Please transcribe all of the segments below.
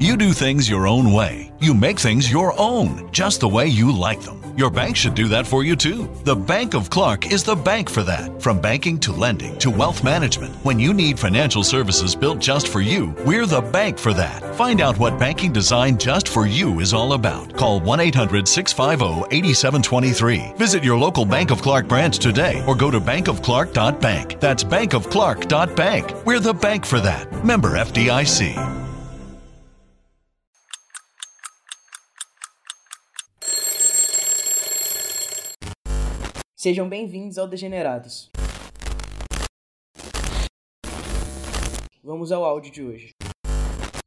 You do things your own way. You make things your own, just the way you like them. Your bank should do that for you too. The Bank of Clark is the bank for that. From banking to lending to wealth management, when you need financial services built just for you, we're the bank for that. Find out what banking designed just for you is all about. Call 1 800 650 8723. Visit your local Bank of Clark branch today or go to bankofclark.bank. That's bankofclark.bank. We're the bank for that. Member FDIC. Sejam bem-vindos ao Degenerados. Vamos ao áudio de hoje.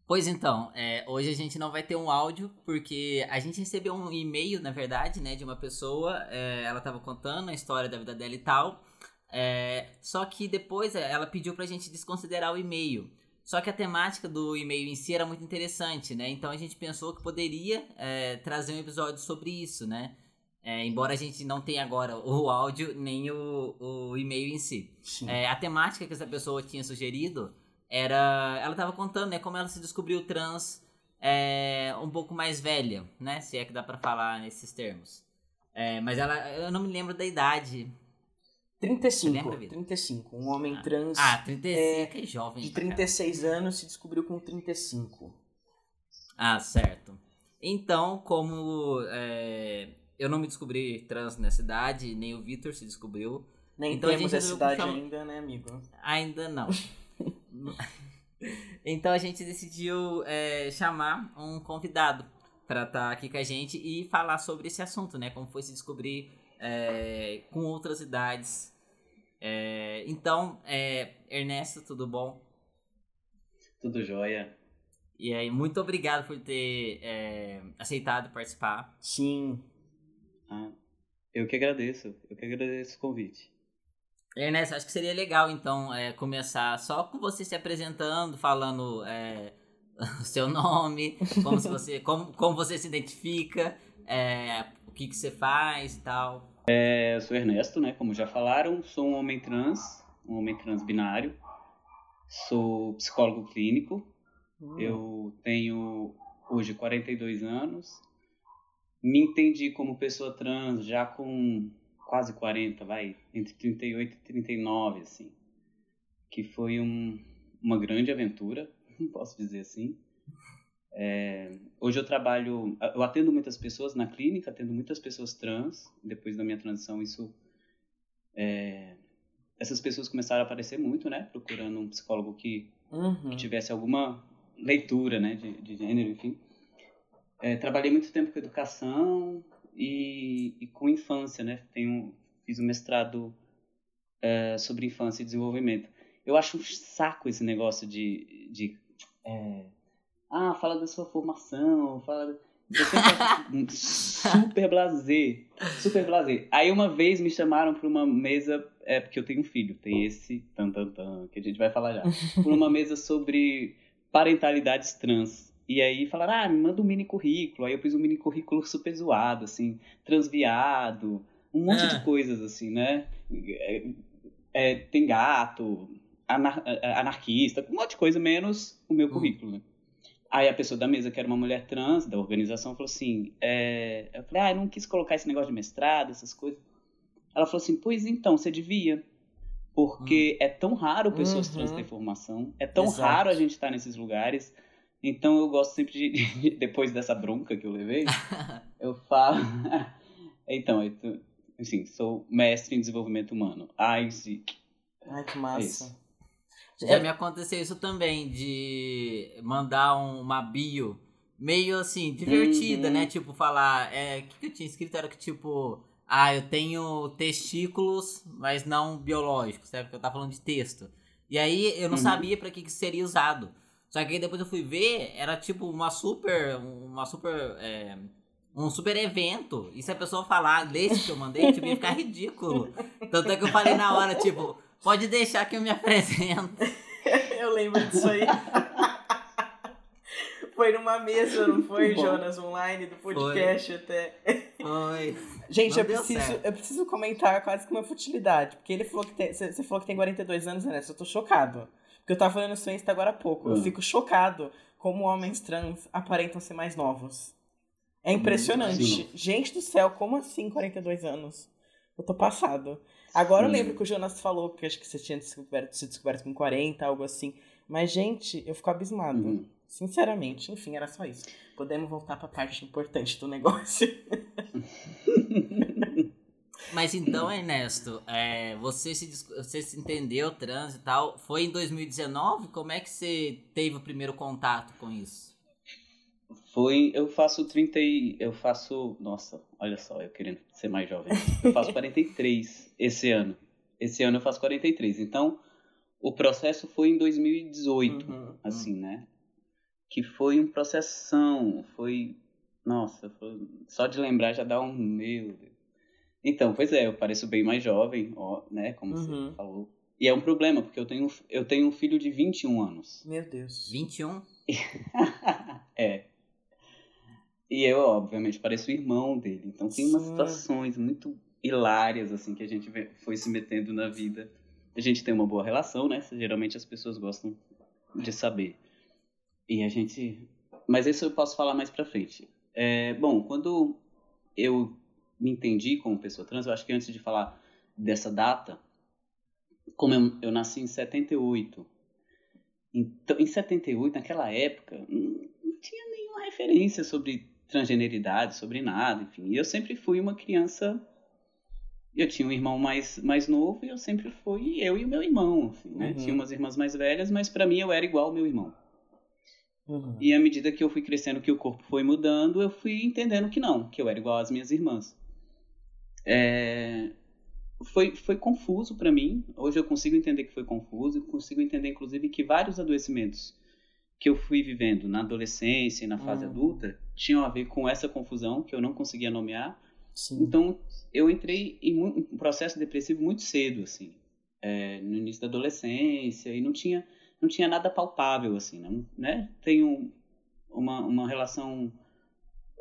Pois então, é, hoje a gente não vai ter um áudio, porque a gente recebeu um e-mail, na verdade, né, de uma pessoa, é, ela estava contando a história da vida dela e tal, é, só que depois ela pediu pra gente desconsiderar o e-mail. Só que a temática do e-mail em si era muito interessante, né? Então a gente pensou que poderia é, trazer um episódio sobre isso, né? É, embora a gente não tenha agora o áudio nem o, o e-mail em si. É, a temática que essa pessoa tinha sugerido era. Ela estava contando né, como ela se descobriu trans é, um pouco mais velha, né? Se é que dá para falar nesses termos. É, mas ela. Eu não me lembro da idade. 35. 35. Um homem ah, trans. Ah, 35 é, é jovem. De 36 anos se descobriu com 35. Ah, certo. Então, como é, eu não me descobri trans nessa idade, nem o Vitor se descobriu. Nem então, temos essa idade ainda, né, amigo? Ainda não. então a gente decidiu é, chamar um convidado para estar tá aqui com a gente e falar sobre esse assunto, né? Como foi se descobrir é, com outras idades. É, então, é, Ernesto, tudo bom? Tudo jóia. E aí, muito obrigado por ter é, aceitado participar. Sim, eu que agradeço, eu que agradeço o convite. Ernesto, acho que seria legal então é, começar só com você se apresentando, falando é, o seu nome, como, se você, como, como você se identifica, é, o que, que você faz e tal. É, eu sou Ernesto, né? Como já falaram, sou um homem trans, um homem trans binário, sou psicólogo clínico, hum. eu tenho hoje 42 anos, me entendi como pessoa trans já com quase 40, vai, entre 38 e 39, assim. Que foi um, uma grande aventura, posso dizer assim. É, hoje eu trabalho, eu atendo muitas pessoas na clínica, atendo muitas pessoas trans. Depois da minha transição, isso, é, essas pessoas começaram a aparecer muito, né? Procurando um psicólogo que, uhum. que tivesse alguma leitura, né? De, de gênero, enfim. É, trabalhei muito tempo com educação e, e com infância, né? Tenho, fiz um mestrado é, sobre infância e desenvolvimento. Eu acho um saco esse negócio de, de é, ah, fala da sua formação, fala eu sempre super blazer, super blazer. Aí uma vez me chamaram para uma mesa, é porque eu tenho um filho, tem esse tan tan tan que a gente vai falar já, por uma mesa sobre parentalidades trans. E aí falaram, ah, me manda um mini currículo. Aí eu fiz um mini currículo super zoado, assim, transviado, um monte de ah. coisas, assim, né? É, é, tem gato, anar é, anarquista, um monte de coisa, menos o meu hum. currículo, né? Aí a pessoa da mesa, que era uma mulher trans da organização, falou assim: é... eu falei, ah, eu não quis colocar esse negócio de mestrado, essas coisas. Ela falou assim: pois então, você devia. Porque hum. é tão raro pessoas uhum. trans ter formação, é tão Exato. raro a gente estar nesses lugares. Então eu gosto sempre de, de depois dessa bronca que eu levei, eu falo. então, eu, assim, sou mestre em desenvolvimento humano. Isaac. Ai, que massa. É Já me aconteceu isso também, de mandar uma bio meio assim, divertida, uhum. né? Tipo, falar. É, o que, que eu tinha escrito? Era que tipo. Ah, eu tenho testículos, mas não biológicos, sabe? Porque eu tava falando de texto. E aí eu não uhum. sabia para que, que seria usado. Só que aí depois eu fui ver, era tipo uma super. Uma super. É, um super evento. E se a pessoa falar desse que eu mandei, tipo, ia ficar ridículo. Tanto é que eu falei na hora, tipo, pode deixar que eu me apresento. eu lembro disso aí. foi numa mesa, não foi, Jonas, online, do podcast foi. até. Foi. Gente, eu preciso, eu preciso comentar quase que uma futilidade. Porque ele falou que tem. Você falou que tem 42 anos, né? Eu tô chocado. Porque eu tava falando isso Insta agora há pouco. Eu Hum. fico chocado como homens trans aparentam ser mais novos. É impressionante. Sim. Gente do céu, como assim 42 anos? Eu tô passado. Agora eu Sim. lembro que o Jonas falou que acho que você tinha descoberto, se descoberto com 40, algo assim. Mas, gente, eu fico abismado. Uhum. Sinceramente, enfim, era só isso. Podemos voltar pra parte importante do negócio. Mas então, Ernesto, é, você, se, você se entendeu trans e tal. Foi em 2019? Como é que você teve o primeiro contato com isso? Foi, eu faço 30 e, eu faço, nossa, olha só, eu querendo ser mais jovem. Eu faço 43 esse ano. Esse ano eu faço 43. Então, o processo foi em 2018, Uhum. assim, né? Que foi um processão, foi, nossa, foi- só de lembrar já dá um meu Deus. Então, pois é, eu pareço bem mais jovem, ó, né, como Uhum. você falou. E é um problema, porque eu tenho, eu tenho um filho de 21 anos. Meu Deus. 21? é. E eu, obviamente, pareço irmão dele. Então tem umas Sim. situações muito hilárias, assim, que a gente foi se metendo na vida. A gente tem uma boa relação, né? Geralmente as pessoas gostam de saber. E a gente. Mas isso eu posso falar mais pra frente. É, bom, quando eu me entendi como pessoa trans, eu acho que antes de falar dessa data, como eu, eu nasci em 78. Então, em 78, naquela época, não, não tinha nenhuma referência sobre transgeneridade, sobre nada, enfim. E eu sempre fui uma criança. Eu tinha um irmão mais, mais novo e eu sempre fui eu e o meu irmão, assim, né? Uhum. Tinha umas irmãs mais velhas, mas pra mim eu era igual ao meu irmão. Uhum. E à medida que eu fui crescendo, que o corpo foi mudando, eu fui entendendo que não, que eu era igual às minhas irmãs. É, Foi, foi confuso pra mim. Hoje eu consigo entender que foi confuso, consigo entender, inclusive, que vários adoecimentos que eu fui vivendo na adolescência e na fase Hum. adulta tinham a ver com essa confusão que eu não conseguia nomear. Sim. Então, eu entrei em um processo depressivo muito cedo, assim, é, no início da adolescência, e não tinha, não tinha nada palpável, assim, não, né? Tenho uma, uma relação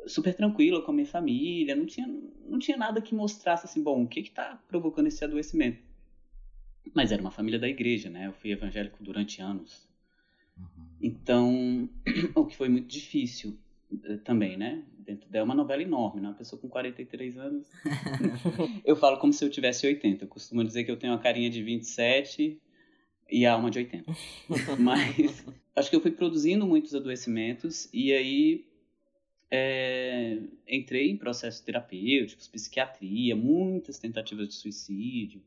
super tranquila com a minha família, não tinha, não tinha nada que mostrasse, assim, bom, o que que tá provocando esse adoecimento? Mas era uma família da igreja, né? Eu fui evangélico durante anos. Então, o que foi muito difícil eh, também, né? Dentro dela é uma novela enorme, né? Uma pessoa com 43 anos. eu falo como se eu tivesse 80. Eu costumo dizer que eu tenho uma carinha de 27 e a alma de 80. Mas acho que eu fui produzindo muitos adoecimentos e aí é, entrei em processos terapêuticos, psiquiatria, muitas tentativas de suicídio.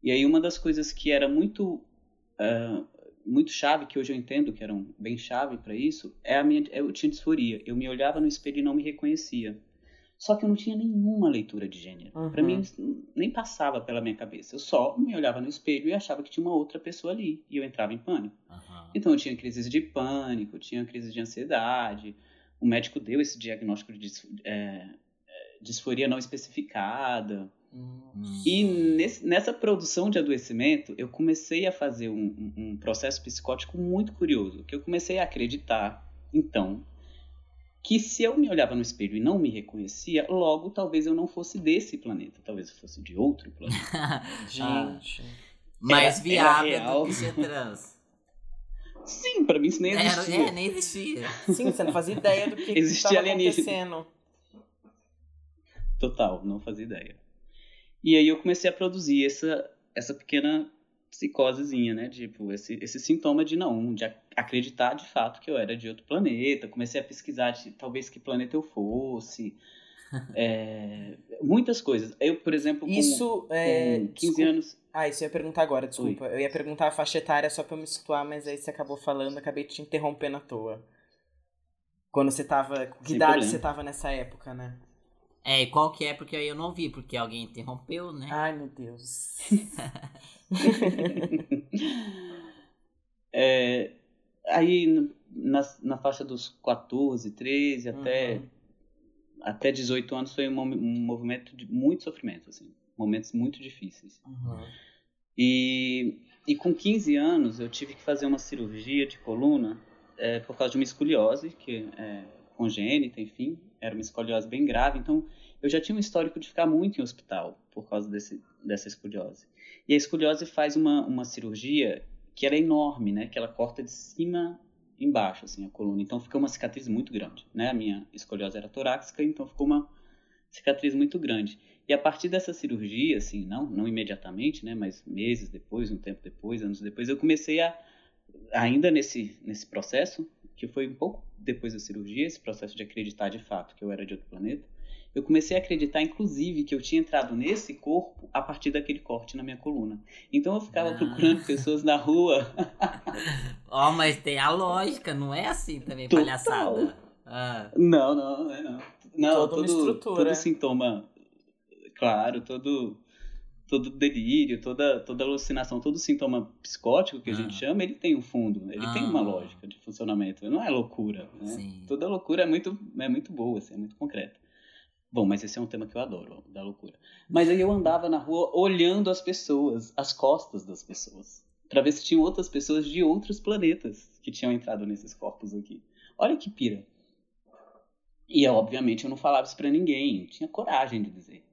E aí uma das coisas que era muito ah, muito chave, que hoje eu entendo que eram bem chave para isso, é a minha, eu tinha disforia. Eu me olhava no espelho e não me reconhecia. Só que eu não tinha nenhuma leitura de gênero. Uhum. Para mim, nem passava pela minha cabeça. Eu só me olhava no espelho e achava que tinha uma outra pessoa ali. E eu entrava em pânico. Aham. Então eu tinha crises de pânico, tinha crises de ansiedade. O médico deu esse diagnóstico de é, é, disforia não especificada. Hum. E nesse- nessa produção de adoecimento, eu comecei a fazer um, um- processo psicótico muito curioso, que eu comecei a acreditar, então, que se eu me olhava no espelho e não me reconhecia, logo talvez eu não fosse desse planeta, talvez eu fosse de outro planeta. Gente. Mais Era- viável era real. do que ser trans. Sim, pra mim isso nem Era, existia. é, nem existia. Sim, você não fazia ideia do que estava acontecendo. Total, não fazia ideia. E aí eu comecei a produzir essa, essa pequena psicosezinha, né? Tipo, esse, esse sintoma de não, de ac- acreditar de fato que eu era de outro planeta. Comecei a pesquisar de talvez que planeta eu fosse. É, muitas coisas. Eu, por exemplo, com, Isso é. com 15 desculpa. anos. Ah, isso eu ia perguntar agora, desculpa. Eu ia perguntar a faixa etária só pra eu me situar, mas aí você acabou falando, acabei te interrompendo à toa. Quando você tava. Que Sem idade problema. você tava nessa época, né? É, e qual que é? Porque aí eu não vi, porque alguém interrompeu, né? Ai, meu Deus. É, aí na, na faixa dos 14, 13 até, Uhum. até 18 anos foi um, um movimento de muito sofrimento, assim, momentos muito difíceis. Uhum. E, e com 15 anos eu tive que fazer uma cirurgia de coluna é, por causa de uma escoliose, que é congênita, enfim, era uma escoliose bem grave, então eu já tinha um histórico de ficar muito em hospital por causa desse, dessa escoliose. E a escoliose faz uma, uma cirurgia que ela é enorme, né? Que ela corta de cima embaixo, assim, a coluna. Então fica uma cicatriz muito grande, né? A minha escoliose era torácica, então ficou uma cicatriz muito grande. E a partir dessa cirurgia, assim, não, não imediatamente, né? Mas meses depois, um tempo depois, anos depois, eu comecei a, ainda nesse, nesse processo, que foi um pouco depois da cirurgia, esse processo de acreditar de fato que eu era de outro planeta, eu comecei a acreditar, inclusive, que eu tinha entrado nesse corpo a partir daquele corte na minha coluna. Então eu ficava ah. procurando pessoas na rua. Ó, oh, mas tem a lógica, não é assim também, Total. palhaçada. Ah. Não, não, não é não. Não, Toda todo, todo sintoma, claro, todo todo delírio, toda, toda alucinação, todo sintoma psicótico que a gente ah. chama, ele tem um fundo, ele ah. tem uma ah. lógica de funcionamento, não é loucura. Né? Toda loucura é muito, é muito boa, assim, é muito concreta. Bom, mas esse é um tema que eu adoro, da loucura. Mas aí eu andava na rua olhando as pessoas, as costas das pessoas, para ver se tinham outras pessoas de outros planetas que tinham entrado nesses corpos aqui. Olha que pira. E obviamente eu não falava isso para ninguém, tinha coragem de dizer.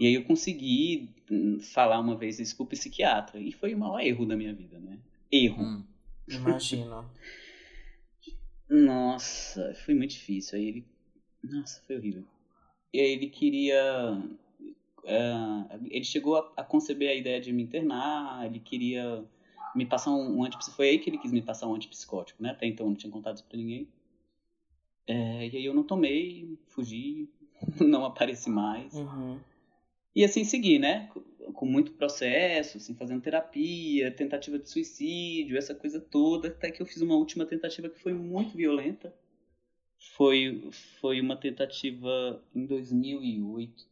E aí eu consegui hum, falar uma vez isso pro psiquiatra, e foi o maior erro da minha vida, né? Erro. Hum, imagina. Nossa, foi muito difícil. Aí ele. Nossa, foi horrível. E aí ele queria. Uh, ele chegou a, a, conceber a ideia de me internar, ele queria me passar um, um antipsicótico. Foi aí que ele quis me passar um antipsicótico, né? Até então eu não tinha contado isso pra ninguém. É, e aí eu não tomei, fugi, não apareci mais. Uhum. E assim segui, né? Com muito processo, assim, fazendo terapia, tentativa de suicídio, essa coisa toda, até que eu fiz uma última tentativa que foi muito violenta foi, foi uma tentativa em 2008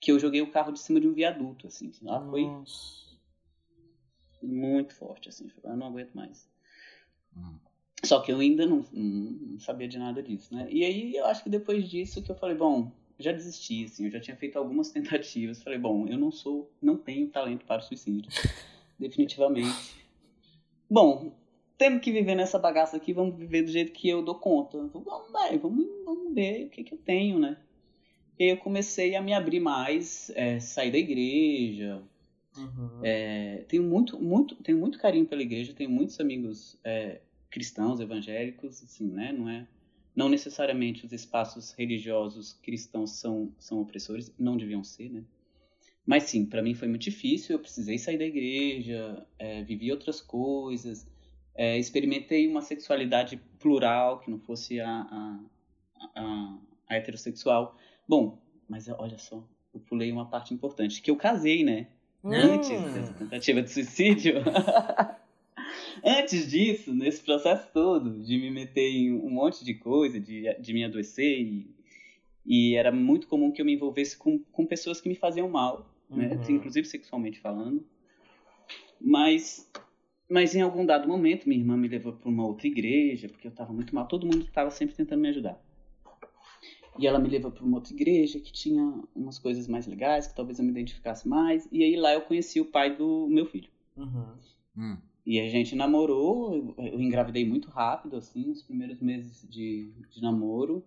que eu joguei o carro de cima de um viaduto, assim. Lá foi muito forte, assim. Eu ah, não aguento mais. Hum. Só que eu ainda não, não, sabia de nada disso, né? E aí eu acho que depois disso que eu falei, bom, já desisti, assim. Eu já tinha feito algumas tentativas. Falei, bom, eu não sou, não tenho talento para o suicídio. Definitivamente. Bom, temos que viver nessa bagaça aqui, vamos viver do jeito que eu dou conta. Vamos, vai, vamos, vamos ver o que, que eu tenho, né? E aí eu comecei a me abrir mais, é, sair da igreja. Uhum. É, tenho, muito, muito, tenho muito carinho pela igreja, tenho muitos amigos é, cristãos, evangélicos, assim, né? Não é, não necessariamente os espaços religiosos cristãos são, são opressores, não deviam ser, né? Mas sim, para mim foi muito difícil, eu precisei sair da igreja, é, vivi outras coisas, é, experimentei uma sexualidade plural, que não fosse a, a, a, a, heterossexual. Bom, mas olha só, eu pulei uma parte importante, que eu casei, né? Hum. Antes dessa tentativa de suicídio. Antes disso, nesse processo todo, de me meter em um monte de coisa, de, de me adoecer, e, e era muito comum que eu me envolvesse com, com pessoas que me faziam mal, né? Uhum. inclusive sexualmente falando. Mas mas em algum dado momento, minha irmã me levou para uma outra igreja, porque eu estava muito mal. Todo mundo estava sempre tentando me ajudar. E ela me levou para uma outra igreja que tinha umas coisas mais legais, que talvez eu me identificasse mais. E aí lá eu conheci o pai do meu filho. Uhum. Hum. E a gente namorou, eu engravidei muito rápido, assim, os primeiros meses de, de namoro.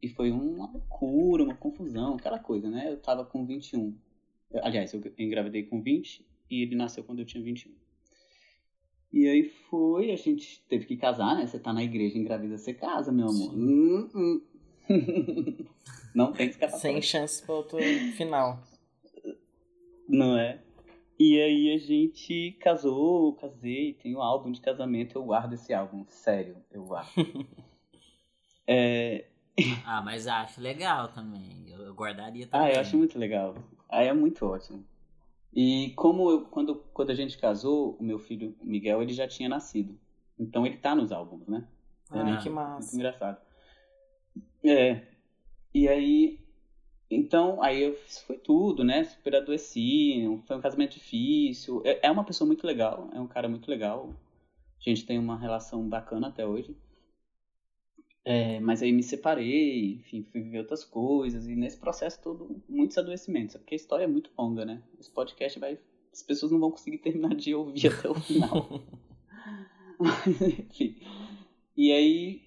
E foi uma loucura, uma confusão, aquela coisa, né? Eu tava com 21. Aliás, eu engravidei com 20 e ele nasceu quando eu tinha 21. E aí foi, a gente teve que casar, né? Você tá na igreja engravida, você casa, meu amor. Hum, hum. Não tem escapatória. Sem chance pro outro final. Não é? E aí a gente casou, casei, tem um álbum de casamento, eu guardo esse álbum, sério, eu guardo. é... Ah, mas acho legal também, eu guardaria também. Ah, eu acho muito legal. Aí é muito ótimo. E como eu, quando, quando a gente casou, o meu filho Miguel, ele já tinha nascido. Então ele tá nos álbuns, né? Ah, é, que massa. Muito engraçado. É. E aí, então, aí eu, foi tudo, né? Super adoeci, foi um casamento difícil. É, é uma pessoa muito legal, é um cara muito legal. A gente tem uma relação bacana até hoje. É, mas aí me separei, enfim, fui viver outras coisas, e nesse processo todo, muitos adoecimentos, porque a história é muito longa, né? Esse podcast vai. As pessoas não vão conseguir terminar de ouvir até o final. mas, enfim. E aí,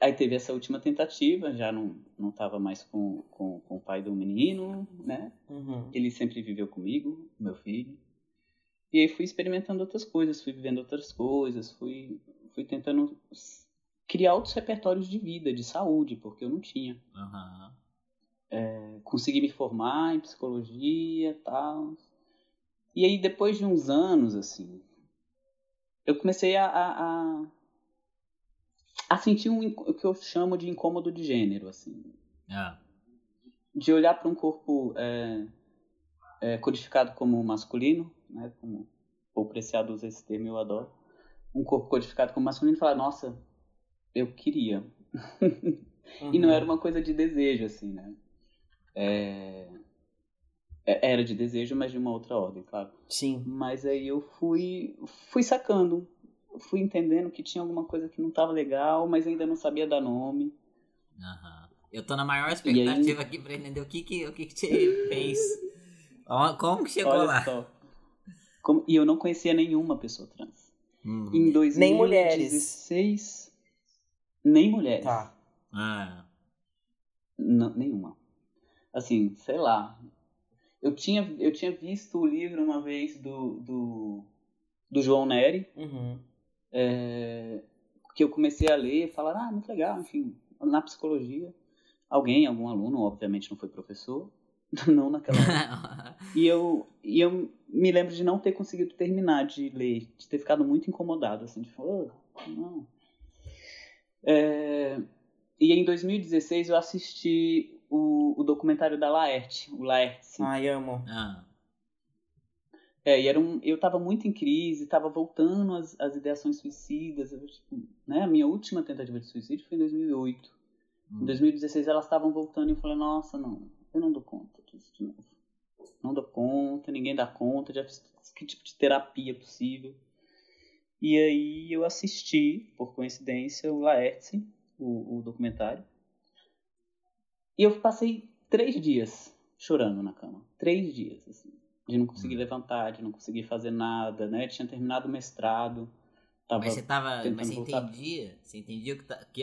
aí teve essa última tentativa, já não, não tava mais com, pai do menino, né? Uhum. Ele sempre viveu comigo, meu filho. E aí fui experimentando outras coisas, fui vivendo outras coisas, fui, fui tentando criar outros repertórios de vida, de saúde, porque eu não tinha. Uhum. É, consegui me formar em psicologia tal. E aí, depois de uns anos, assim, eu comecei a, a, a sentir um, o que eu chamo de incômodo de gênero, assim. Ah. De olhar para um corpo é, é, codificado como masculino, né, como o Preciado usa esse termo, eu adoro. Um corpo codificado como masculino e falar, nossa, eu queria. Uhum. e não era uma coisa de desejo, assim, né? É... é era de desejo, mas de uma outra ordem, claro. Sim. Mas aí eu fui, fui sacando, fui entendendo que tinha alguma coisa que não estava legal, mas ainda não sabia dar nome. Uhum. Eu tô na maior expectativa aí... aqui pra entender o que que, o que, que te fez. Como que chegou Olha lá? Só. Como... E eu não conhecia nenhuma pessoa trans. Hum. Em 2016, Nem mulheres. Nem mulheres. Tá. Ah. Não, nenhuma. Assim, sei lá. Eu tinha, eu tinha visto o livro uma vez do, do, do João Neri. Uhum. É, que eu comecei a ler e falar, ah, muito legal, enfim, na psicologia. Alguém, algum aluno, obviamente não foi professor, não naquela época. e eu, e eu me lembro de não ter conseguido terminar de ler, de ter ficado muito incomodado, assim, de falar, oh, não. É, e em 2016 eu assisti o, o documentário da Laerte, o Laerte. Ai, amo. Ah. É, e era um, eu estava muito em crise, estava voltando às, às ideações suicidas. Eu, tipo, né, a minha última tentativa de suicídio foi em 2008. Hum. Em 2016 elas estavam voltando e eu falei, nossa, não, eu não dou conta disso de novo. Não dou conta, ninguém dá conta, já fiz que tipo de terapia possível. E aí eu assisti, por coincidência, o Laerte, o, o documentário. E eu passei três dias chorando na cama. Três dias, assim. De não conseguir hum. levantar, de não conseguir fazer nada, né? tinha terminado o mestrado. Tava mas você tava. Mas você voltar... entendia? Você entendia que, tá, que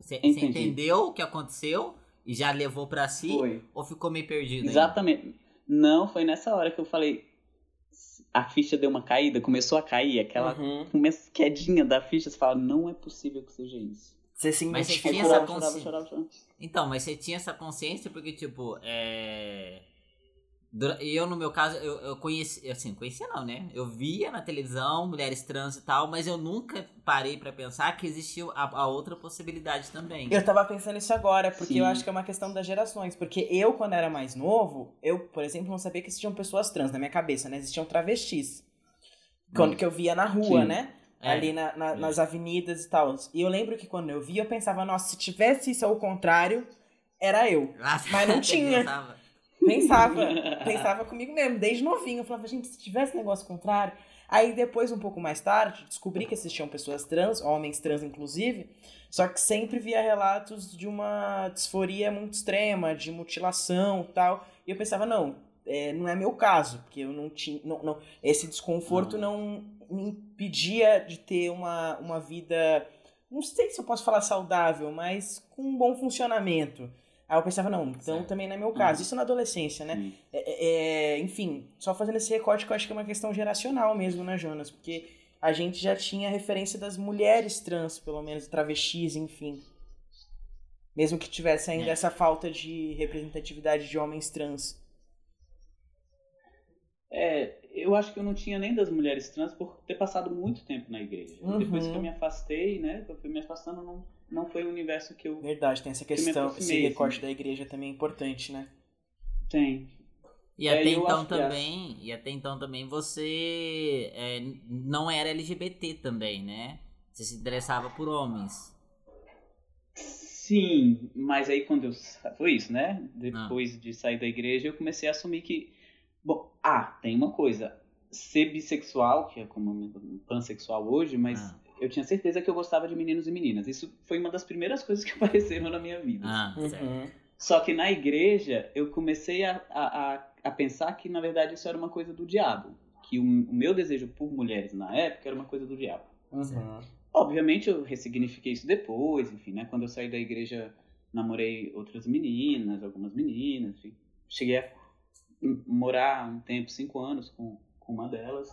você, entendeu o que aconteceu e já levou para si? Foi. Ou ficou meio perdido? Exatamente. Ainda? Não, foi nessa hora que eu falei. A ficha deu uma caída, começou a cair, aquela uhum. quedinha da ficha, você fala, não é possível que seja isso. Você se mas você tinha essa consciência. Então, mas você tinha essa consciência porque, tipo, é. Eu, no meu caso, eu, eu conheci, assim, conhecia não, né? Eu via na televisão mulheres trans e tal, mas eu nunca parei para pensar que existia a, a, outra possibilidade também. Eu tava pensando isso agora, porque Sim. eu acho que é uma questão das gerações. Porque eu, quando era mais novo, eu, por exemplo, não sabia que existiam pessoas trans na minha cabeça, né? Existiam travestis. Quando hum. que eu via na rua, Sim. né? É, ali na, na, é. nas avenidas e tal. E eu lembro que quando eu via, eu pensava, nossa, se tivesse isso ao contrário, era eu. Nossa, Mas não tinha. Pensava. pensava comigo mesmo, desde novinho. Eu falava, gente, se tivesse negócio contrário. Aí depois, um pouco mais tarde, descobri que existiam pessoas trans, homens trans inclusive, só que sempre via relatos de uma disforia muito extrema, de mutilação e tal. E eu pensava, não, é, não é meu caso, porque eu não tinha. Não, não, esse desconforto não me impedia de ter uma, uma vida. Não sei se eu posso falar saudável, mas com um bom funcionamento. Aí eu pensava, não, então certo. também não é meu caso. Uhum. Isso na adolescência, né? É, é, é, enfim, só fazendo esse recorte que eu acho que é uma questão geracional mesmo, né, Jonas? Porque a gente já tinha referência das mulheres trans, pelo menos, travestis, enfim. Mesmo que tivesse ainda é. essa falta de representatividade de homens trans. É, eu acho que eu não tinha nem das mulheres trans por ter passado muito tempo na igreja. Uhum. Depois que eu me afastei, né, eu fui me afastando, não, não foi o universo que eu. Verdade, tem essa questão, que esse recorte assim. da igreja também é importante, né? Tem. E é, até então também, e até então também você é, não era LGBT também, né? Você se interessava por homens. Sim, mas aí quando eu foi isso, né? Depois ah. de sair da igreja, eu comecei a assumir que Bom, ah, tem uma coisa. Ser bissexual, que é como pansexual hoje, mas ah. Eu tinha certeza que eu gostava de meninos e meninas. Isso foi uma das primeiras coisas que apareceram na minha vida. Ah, uhum. Só que na igreja eu comecei a, a, a, pensar que na verdade isso era uma coisa do diabo. Que o, o meu desejo por mulheres na época era uma coisa do diabo. Uhum. Obviamente eu ressignifiquei isso depois, enfim, né? Quando eu saí da igreja, namorei outras meninas, algumas meninas, enfim. Cheguei a morar um tempo, cinco anos, com, com uma delas.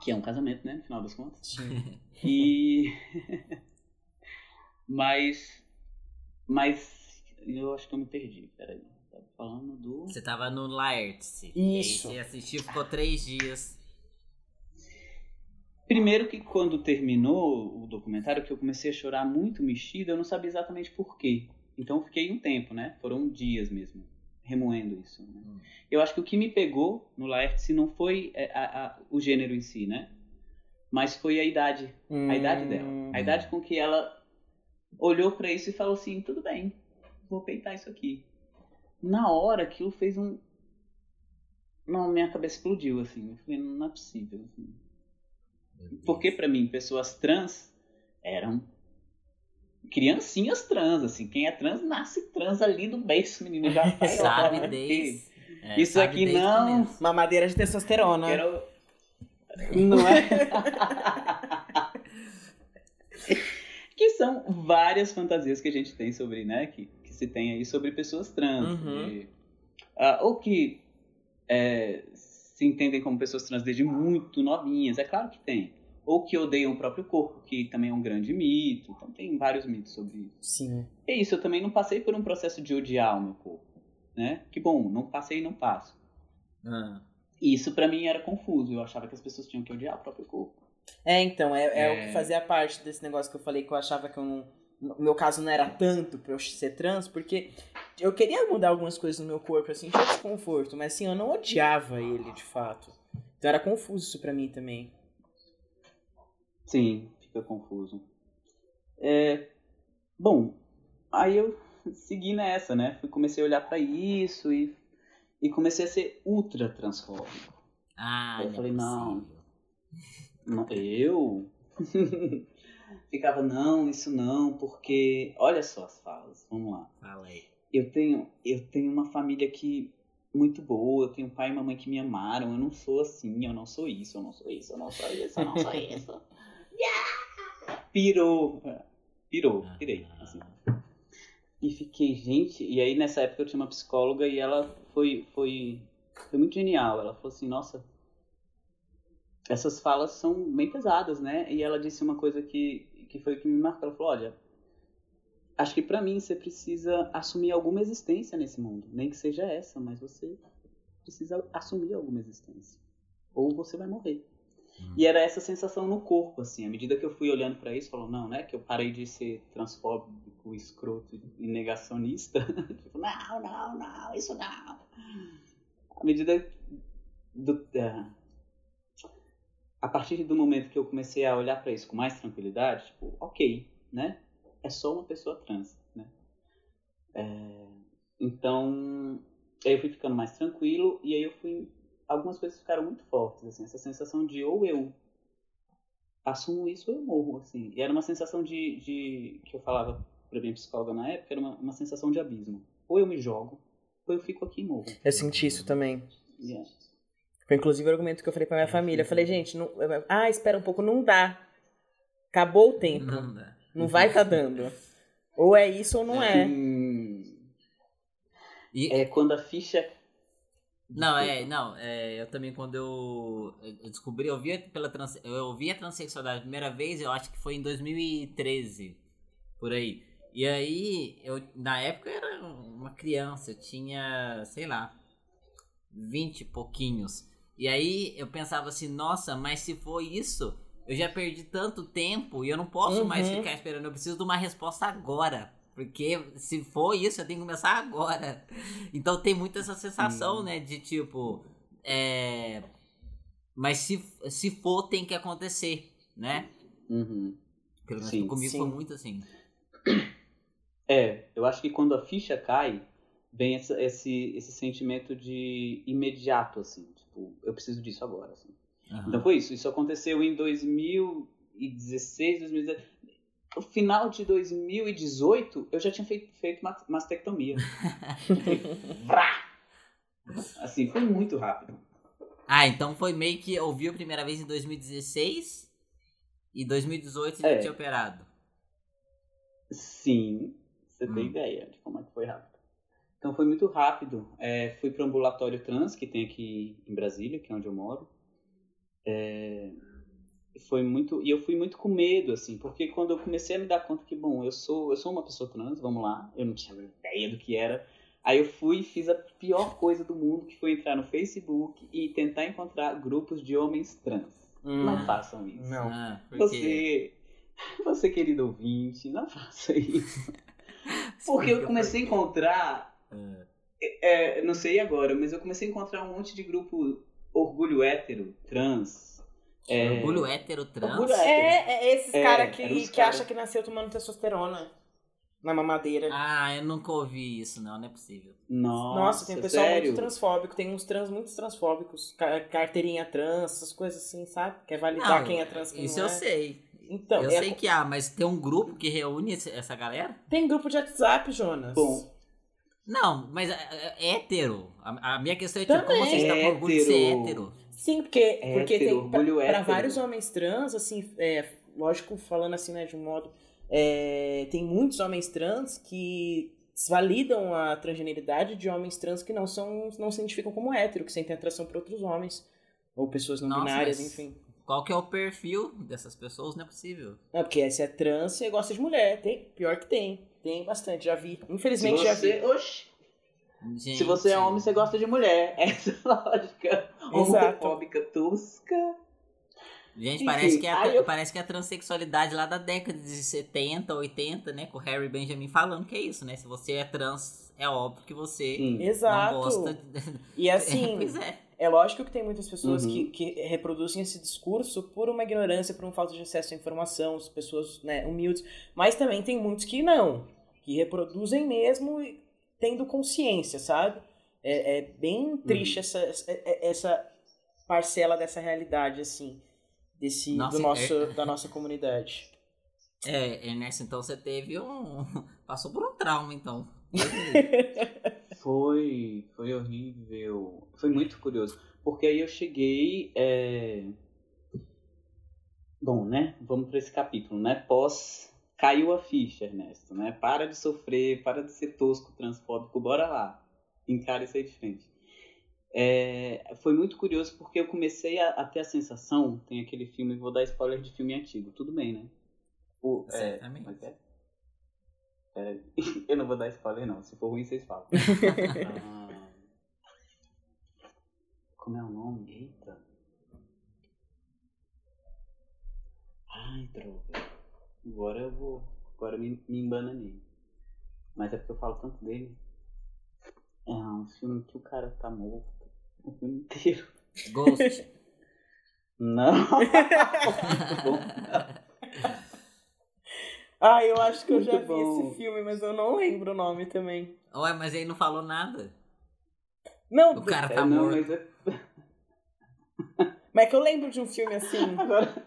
Que é um casamento, né? No final das contas. Sim. E. mas. Mas. Eu acho que eu me perdi. Peraí. Tava falando do. Você tava no Laertes. Isso. Você assistiu, ficou três dias. Primeiro que quando terminou o documentário, que eu comecei a chorar muito mexida, eu não sabia exatamente por quê. Então eu fiquei um tempo, né? Foram dias mesmo, remoendo isso. Né? Hum. Eu acho que o que me pegou no Laertes não foi é, a- a- o gênero em si, né? Mas foi a idade, a idade dela. Hum. A idade com que ela olhou pra isso e falou assim, tudo bem, vou peitar isso aqui. Na hora aquilo fez um... Não, minha cabeça explodiu, assim. Eu falei, não é possível. assim. Porque pra mim, pessoas trans eram criancinhas trans, assim. Quem é trans nasce trans ali do berço, menino. Já Sabe lá, desde. é, Isso sabe aqui desde não. começo. Mamadeira de testosterona. Quero... Não é? que são várias fantasias que a gente tem sobre, né? Que, que se tem aí sobre pessoas trans. Uhum. de- ah, ou que é, se entendem como pessoas trans desde muito novinhas, é claro que tem. Ou que odeiam o próprio corpo, que também é um grande mito. Então tem vários mitos sobre isso. Sim. É isso, eu também não passei por um processo de odiar o meu corpo. Né? Que bom, não passei e não passo. Ah. E isso pra mim era confuso. Eu achava que as pessoas tinham que odiar o próprio corpo. É, então, é, é, o É. que fazia parte desse negócio que eu falei que eu achava que eu não. No meu caso não era tanto pra eu ser trans, porque eu queria mudar algumas coisas no meu corpo, assim, tinha desconforto, mas assim, eu não odiava ele de fato. Então era confuso isso pra mim também. Sim, fica confuso. É, bom, aí eu segui nessa, né? Comecei a olhar pra isso e, e comecei a ser ultra transfóbico. Ah, Eu não é falei, não. possível. Não, Eu? Ficava, não, isso não, porque. Olha só as falas, vamos lá. Fala aí. Eu tenho, eu tenho uma família que muito boa, eu tenho pai e mamãe que me amaram, eu não sou assim, eu não sou isso, eu não sou isso, eu não sou isso, eu não sou isso. Pirou, pirou, pirei, assim. E fiquei, gente, e aí nessa época eu tinha uma psicóloga e ela foi, foi, foi muito genial, ela falou assim, nossa, essas falas são bem pesadas, né? E ela disse uma coisa que, que foi o que me marcou, ela falou, olha, acho que pra mim você precisa assumir alguma existência nesse mundo. Nem que seja essa, mas você precisa assumir alguma existência. Ou você vai morrer. Hum. E era essa sensação no corpo, assim. À medida que eu fui olhando pra isso, falou, não, né? Que eu parei de ser transfóbico, escroto e negacionista. tipo, não, não, não, isso não. À medida do... é, a partir do momento que eu comecei a olhar pra isso com mais tranquilidade, tipo, ok, né? é só uma pessoa trans, né? É, então, aí eu fui ficando mais tranquilo e aí eu fui algumas coisas ficaram muito fortes, assim, essa sensação de ou eu assumo isso ou eu morro, assim. E era uma sensação de, de que eu falava pra minha psicóloga na época, era uma, uma sensação de abismo. Ou eu me jogo, ou eu fico aqui e morro. Eu senti isso também. Yeah. Foi inclusive o argumento que eu falei pra minha família. Eu falei, gente, não... ah, espera um pouco, não dá. Acabou o tempo. Não dá. Não vai tá dando. Ou é isso ou não é. Hum, E, é quando a ficha Não, é, não, é, eu também quando eu, eu descobri, eu vi pela trans, eu vi a transexualidade a primeira vez, eu acho que foi em 2013, por aí. E aí, eu na época eu era uma criança, eu tinha, sei lá, 20 e pouquinhos. E aí eu pensava assim, nossa, mas se for isso, eu já perdi tanto tempo e eu não posso mais Uhum. ficar esperando, eu preciso de uma resposta agora. Porque se for isso, eu tenho que começar agora. Então tem muito essa sensação, Hum. né? De tipo. É... Mas se, se for, tem que acontecer, né? Uhum. Pelo menos Sim, comigo sim. foi muito assim. É, eu acho que quando a ficha cai, vem essa- esse, esse sentimento de imediato, assim. Tipo, eu preciso disso agora, assim. Aham. Então foi isso. Isso aconteceu em 2016, 2017. No final de 2018, eu já tinha feito, feito ma- mastectomia. Assim, foi muito rápido. Ah, então foi meio que ouviu a primeira vez em 2016 e 2018 já É. tinha operado. Sim, você tem Hum. ideia de como é que foi rápido. Então foi muito rápido. É, fui para o ambulatório trans que tem aqui em Brasília, que é onde eu moro. É, foi muito e eu fui muito com medo assim porque quando eu comecei a me dar conta que bom eu sou eu sou uma pessoa trans vamos lá eu não tinha ideia do que era aí eu fui e fiz a pior coisa do mundo que foi entrar no Facebook e tentar encontrar grupos de homens trans Hum. não façam isso Não. Ah, porque... você você querido ouvinte não faça isso porque eu comecei a encontrar Ah. é, não sei agora mas eu comecei a encontrar um monte de grupo orgulho hétero trans é, Orgulho hétero trans. Orgulho É, é esses É, caras eram que, que cara- acham que nasceu tomando testosterona na mamadeira. Ah, eu nunca ouvi isso, não, não é possível. Nossa, Nossa, tem um pessoal sério? muito transfóbico, tem uns trans muito transfóbicos, ca- carteirinha trans, essas coisas assim, sabe? Quer validar Não, quem é trans quem Isso não eu é. sei. Então, eu é- sei que há, mas tem um grupo que reúne essa galera? tem grupo de WhatsApp, Jonas. Bom, Não, mas é, é hétero. A, a minha questão é tipo, Também. como você está com orgulho de ser Hétero. Sim, porque, porque Hétero, tem pra, orgulho pra hétero. vários homens trans, assim, é, lógico, falando assim, né, de um modo, é, tem muitos homens trans que validam a transgeneridade de homens trans que não são, não se identificam como hétero, que sentem atração por outros homens, ou pessoas não Nossa, binárias, enfim. Qual que é o perfil dessas pessoas? Não é possível. Não, porque se é trans, você gosta de mulher, tem, pior que tem, tem bastante, já vi, infelizmente já vi. você, oxi, Gente, se você é homem, você gosta de mulher. Essa é a lógica homofóbica tosca. Gente, Enfim, parece que, é a, eu- parece que é a transexualidade lá da década de 70, 80, né? Com o Harry Benjamin falando que é isso, né? Se você é trans, é óbvio que você Sim. Exato. não gosta. De... E assim, pois é. É lógico que tem muitas pessoas Uhum. que, que reproduzem esse discurso por uma ignorância, por um falta de acesso à informação, as pessoas né, humildes, mas também tem muitos que não, que reproduzem mesmo tendo consciência, sabe? É, é bem triste essa, essa- essa parcela dessa realidade, assim, desse, Nossa, do nosso, é- da nossa comunidade. É, Ernesto, então você teve um. Passou por um trauma, então. Foi, foi horrível. Foi muito curioso. Porque aí eu cheguei. é, Bom, né? Vamos para esse capítulo, né? Pós. Caiu a ficha, Ernesto, né? Para de sofrer, para de ser tosco, transfóbico, bora lá. Encara isso aí de frente. É, foi muito curioso porque eu comecei a, a ter a sensação. Tem aquele filme, vou dar spoiler de filme antigo, tudo bem, né? O, é, Certamente. mas é- Peraí. Eu não vou dar spoiler, não. Se for ruim, vocês falam. Ah, como é o nome? Eita. Ai, droga. Agora eu vou. Agora me, me embananei. Mas é porque eu falo tanto dele. É um filme que o cara tá morto. O filme inteiro. Ghost. Não. Muito bom. ah, eu acho que eu já vi esse filme, mas eu não lembro o nome também. Ué, mas ele não falou nada. Não, O cara É, tá não, morto. mas é... mas é que eu lembro de um filme assim, Agora.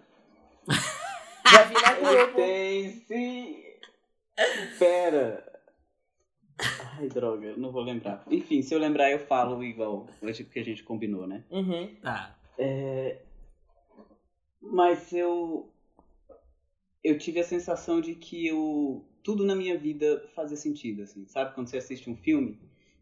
Já vi na Globo. tem sim. Pera. Ai, droga, não vou lembrar. Enfim, se eu lembrar, eu falo igual hoje que a gente combinou, né? Uhum. Tá. É... Mas eu. Eu tive a sensação de que eu... tudo na minha vida fazia sentido, assim. Sabe quando você assiste um filme?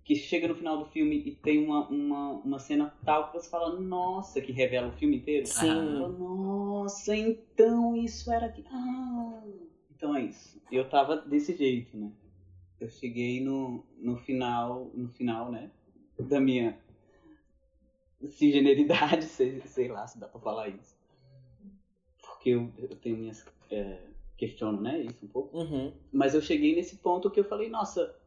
Que chega no final do filme e tem uma, uma, uma cena tal que você fala, nossa, que revela o filme inteiro. Sim. Fala, Nossa, então isso era aqui. Ah, então é isso. Eu tava desse jeito, né? Eu cheguei no, no final, no final, né? Da minha cisgeneridade, sei, sei lá se dá pra falar isso. Porque eu, eu tenho minhas. É, questiono, né? Isso um pouco. Uhum. Mas eu cheguei nesse ponto que eu falei, nossa,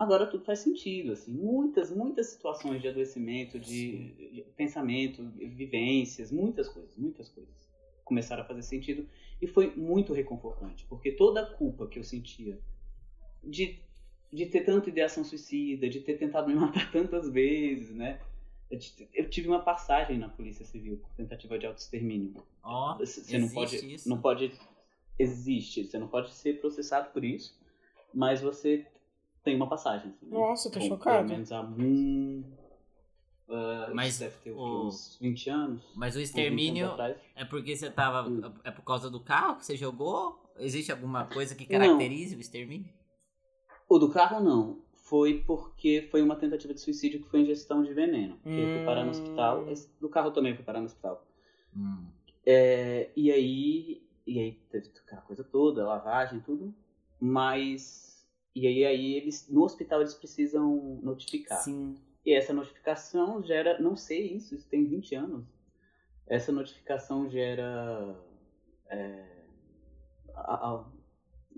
agora tudo faz sentido, assim, muitas, muitas situações de adoecimento, de, de pensamento, vivências, muitas coisas, muitas coisas começaram a fazer sentido e foi muito reconfortante, porque toda a culpa que eu sentia de, de ter tanta ideação suicida, de ter tentado me matar tantas vezes, né? Eu tive uma passagem na Polícia Civil por tentativa de autoextermínio. Ó, Você não pode, isso. não pode, existe, você não pode ser processado por isso, mas você tem uma passagem. Assim, né? Nossa, eu tô Com chocada. Pelo menos há um, uh, Mas deve ter o- uns 20 anos. Mas o uns 20 extermínio é porque você tava. Hum. É por causa do carro que você jogou? Existe alguma coisa que caracterize o extermínio? O do carro não. Foi porque foi uma tentativa de suicídio que foi ingestão de veneno. Que eu fui parar no Hum. hospital. Esse do carro também fui parar no hospital. Hum. É, e aí, e aí teve aquela coisa toda, lavagem, tudo. Mas e aí, aí eles no hospital eles precisam notificar. Sim. E essa notificação gera, não sei isso, isso tem 20 anos. Essa notificação gera é, a, a,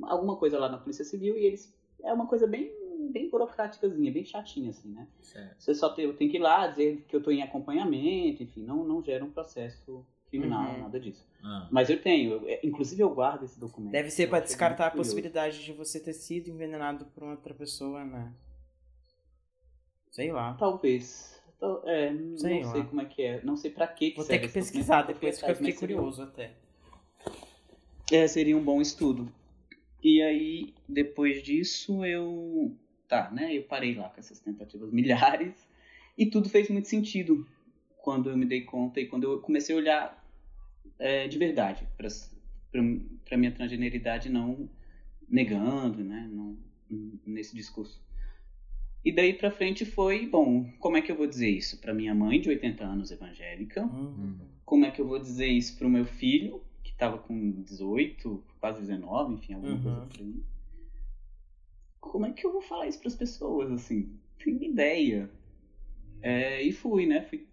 alguma coisa lá na Polícia Civil e eles é uma coisa bem bem burocráticazinha, bem chatinha assim, né? Certo. Você só tem, tem que ir lá dizer que eu estou em acompanhamento, enfim, não não gera um processo criminal, Uhum. nada disso. Ah. Mas eu tenho, eu- é, inclusive eu guardo esse documento. Deve ser achei descartar a possibilidade de você ter sido envenenado por uma outra pessoa, né? Sei lá. Talvez. Tal- É, Sei não lá. sei como é que é. Não sei pra que que Vou ter que pesquisar depois, porque eu fiquei curioso até. É, seria um bom estudo. E aí, depois disso, eu. Tá, né? Eu parei lá com essas tentativas milhares. E tudo fez muito sentido quando eu me dei conta e quando eu comecei a olhar é, de verdade para minha transgeneridade, não negando, né? Não, nesse discurso. E daí pra frente foi, bom, como é que eu vou dizer isso pra minha mãe de 80 anos evangélica? Uhum. como é que eu vou dizer isso pro meu filho, que tava com 18, quase 19, enfim, alguma Uhum. coisa por aí. Como é que eu vou falar isso pras pessoas, assim? Tenho ideia. É, e fui, né? Fui,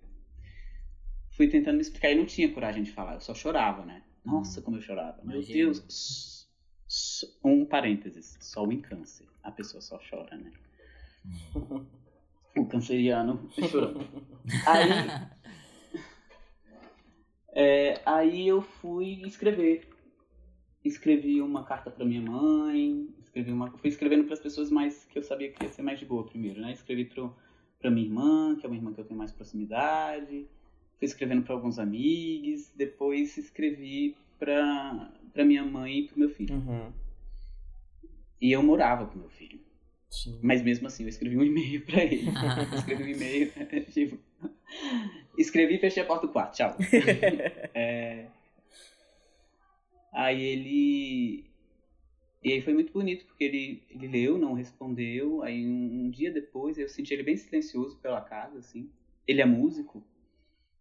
fui tentando me explicar e não tinha coragem de falar, eu só chorava, né? Nossa, como eu chorava. Meu Imagino. Deus. Um parênteses, sol em câncer. A pessoa só chora, né? O canceriano chorando. Aí, é, aí eu fui escrever. Escrevi uma carta para minha mãe, escrevi uma, fui escrevendo para as pessoas mais que eu sabia que ia ser mais de boa primeiro, né? Escrevi para minha irmã, que é uma irmã que eu tenho mais proximidade. Fui escrevendo para alguns amigos, depois escrevi para para minha mãe e para meu filho. Uhum. E eu morava com meu filho. Sim. Mas mesmo assim, eu escrevi um e-mail pra ele. escrevi um e-mail, tipo... Escrevi e fechei a porta do quarto, tchau. É, Aí ele... E aí foi muito bonito, porque ele, ele leu, não respondeu. Aí um, um dia depois, eu senti ele bem silencioso pela casa, assim. Ele é músico,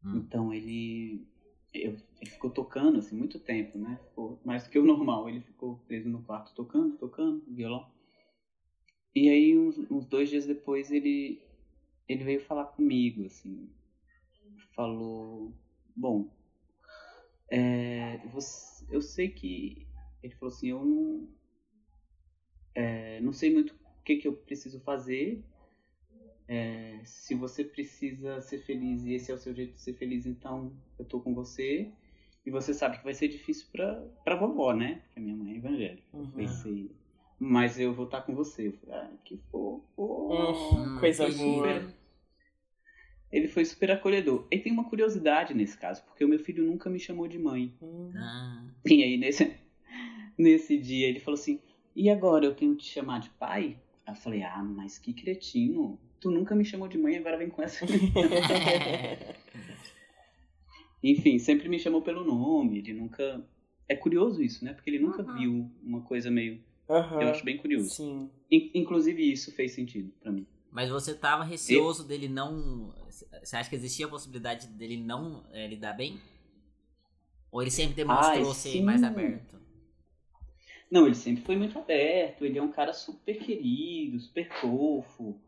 Hum. então ele... eu- ele ficou tocando, assim, muito tempo, né? Ficou mais do que o normal. Ele ficou preso no quarto tocando, tocando, violão. E aí, uns, uns dois dias depois, ele, ele veio falar comigo, assim. Falou, bom, é, você- eu sei que... Ele falou assim, eu não... é, não sei muito o que, que eu preciso fazer. É, se você precisa ser feliz e esse é o seu jeito de ser feliz, então eu tô com você. E você sabe que vai ser difícil pra, pra vovó, né? Porque a minha mãe é evangélica. Uhum. Pensei, mas eu vou estar com você. Eu falei, ah, que fofo. Hum, coisa que boa. giro. Ele foi super acolhedor. E tem uma curiosidade nesse caso, porque o meu filho nunca me chamou de mãe. Hum. Ah, E aí, nesse, nesse dia, ele falou assim: E agora eu tenho que te chamar de pai? Eu falei: Ah, mas que cretino. Tu nunca me chamou de mãe, agora vem com essa. Enfim, sempre me chamou pelo nome. Ele nunca. É curioso isso, né? Porque ele nunca Uhum. viu uma coisa meio. Aham. Eu acho bem curioso. Sim. In- Inclusive, isso fez sentido pra mim. Mas você tava receoso dele não. Você acha que existia a possibilidade dele não eh, lidar bem? Ou ele sempre demonstrou Ai, ser sim. mais aberto? Não, ele sempre foi muito aberto. Ele é um cara super querido, super fofo.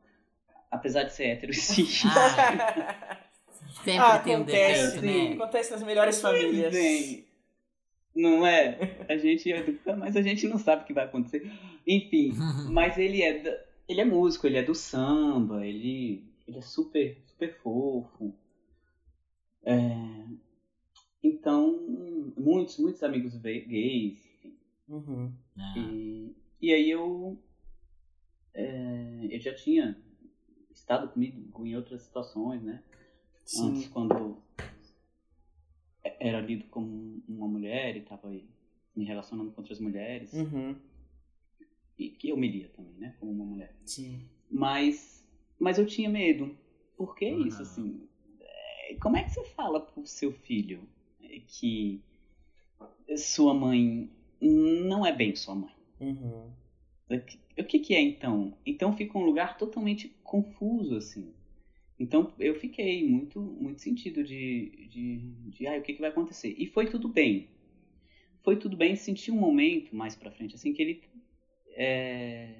Apesar de ser hétero, sim. Ah, sempre Ah, tem um acontece, defeito, né? Acontece nas melhores famílias. Bem, não é? A gente educa, mas a gente não sabe o que vai acontecer. Enfim, mas ele é da- ele é músico, ele é do samba, ele ele é super super fofo. É, então, muitos muitos amigos gays, enfim. Uhum. Ah, E, e aí eu é, eu já tinha estado comigo em outras situações, né? Antes, Sim. quando era lido como uma mulher e estava me relacionando com outras mulheres, Uhum. e que eu me lia também, né, como uma mulher. Sim. Mas, mas eu tinha medo. Por que Uhum. isso, assim? É, Como é que você fala pro seu filho é, que sua mãe não é bem sua mãe? Uhum. O que, que que é então? Então fica um lugar totalmente confuso, assim. Então eu fiquei muito, muito sentido de, de, de ah, o que, que vai acontecer. E foi tudo bem. Foi tudo bem. Senti um momento mais pra frente, assim, que ele, é,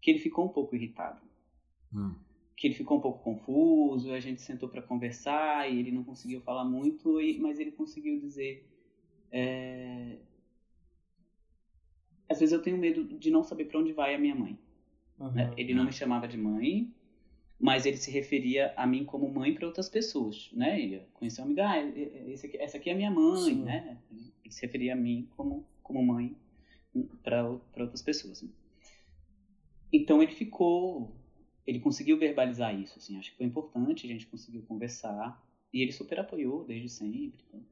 que ele ficou um pouco irritado. Hum. Que ele ficou um pouco confuso, a gente sentou para conversar e ele não conseguiu falar muito, mas ele conseguiu dizer. É, às vezes eu tenho medo de não saber para onde vai a minha mãe. Uhum. Ele não me chamava de mãe, mas ele se referia a mim como mãe para outras pessoas, né? Ele conheceu uma amiga, ah, esse aqui, essa aqui é minha mãe, Sim. né? Ele se referia a mim como, como mãe para outras pessoas. Então ele ficou, ele conseguiu verbalizar isso, assim, acho que foi importante, a gente conseguiu conversar e ele super apoiou desde sempre. Então.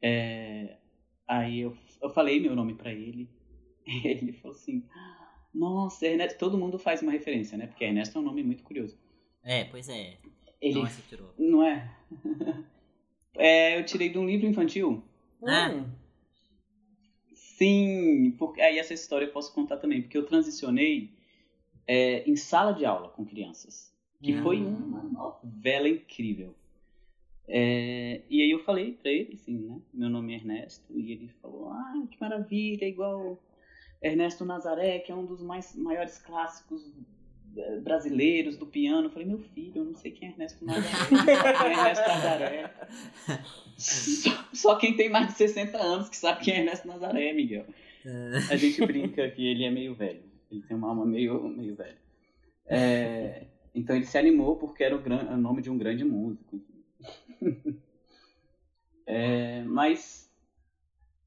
É, aí eu, eu falei meu nome para ele, ele falou assim, nossa, Ernesto, todo mundo faz uma referência, né? Porque Ernesto é um nome muito curioso. É, pois é. Ele, Nossa, tirou. Não é? é? Eu tirei de um livro infantil. Ah. Hum. Sim, porque aí essa história eu posso contar também, porque eu transicionei é, em sala de aula com crianças, que hum. foi uma novela incrível. É, e aí eu falei pra ele, assim, né? Meu nome é Ernesto, e ele falou, ah, que maravilha, igual Ernesto Nazaré, que é um dos mais, maiores clássicos eh, brasileiros do piano. Eu falei, meu filho, eu não sei quem é Ernesto Nazaré. quem é Ernesto Nazaré. Só, só, quem tem mais de 60 anos que sabe quem é Ernesto Nazaré, Miguel. É. A gente brinca que ele é meio velho. Ele tem uma alma meio, meio velha. É, então ele se animou porque era o, gran, o nome de um grande músico. É, mas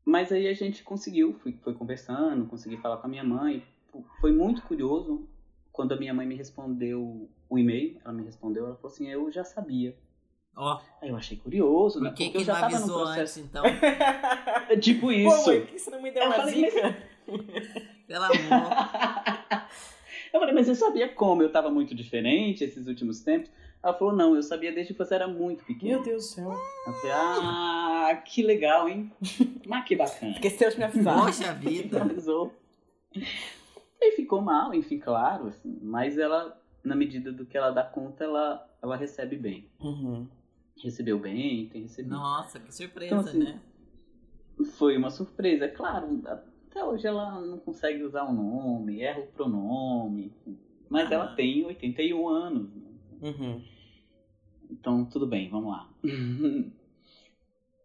mas aí a gente conseguiu, foi, foi conversando, consegui falar com a minha mãe. Foi muito curioso quando a minha mãe me respondeu o e-mail. Ela me respondeu, ela falou assim: Eu já sabia. Ó. Oh. Aí eu achei curioso, né? Porque eu já tava no processo. Antes, então? tipo isso. Pô, mãe, por que você não me deu eu uma falei, zica? Pelo amor. eu falei, mas eu sabia como eu tava muito diferente esses últimos tempos. Ela falou, não, eu sabia desde que você era muito pequeno. Meu Deus do céu. Eu falei, ah, que legal, hein? Mas que bacana. Esqueceu de me avisar. Poxa vida. Avisou. E ficou mal, enfim, claro, assim, mas ela, na medida do que ela dá conta, ela, ela recebe bem. Uhum. Recebeu bem, tem recebido. Nossa, que surpresa, então, assim, né? Foi uma surpresa, é claro. Até hoje ela não consegue usar o nome, erra o pronome, enfim. Mas ah. ela tem 81 anos, né? Uhum. Então, tudo bem, vamos lá.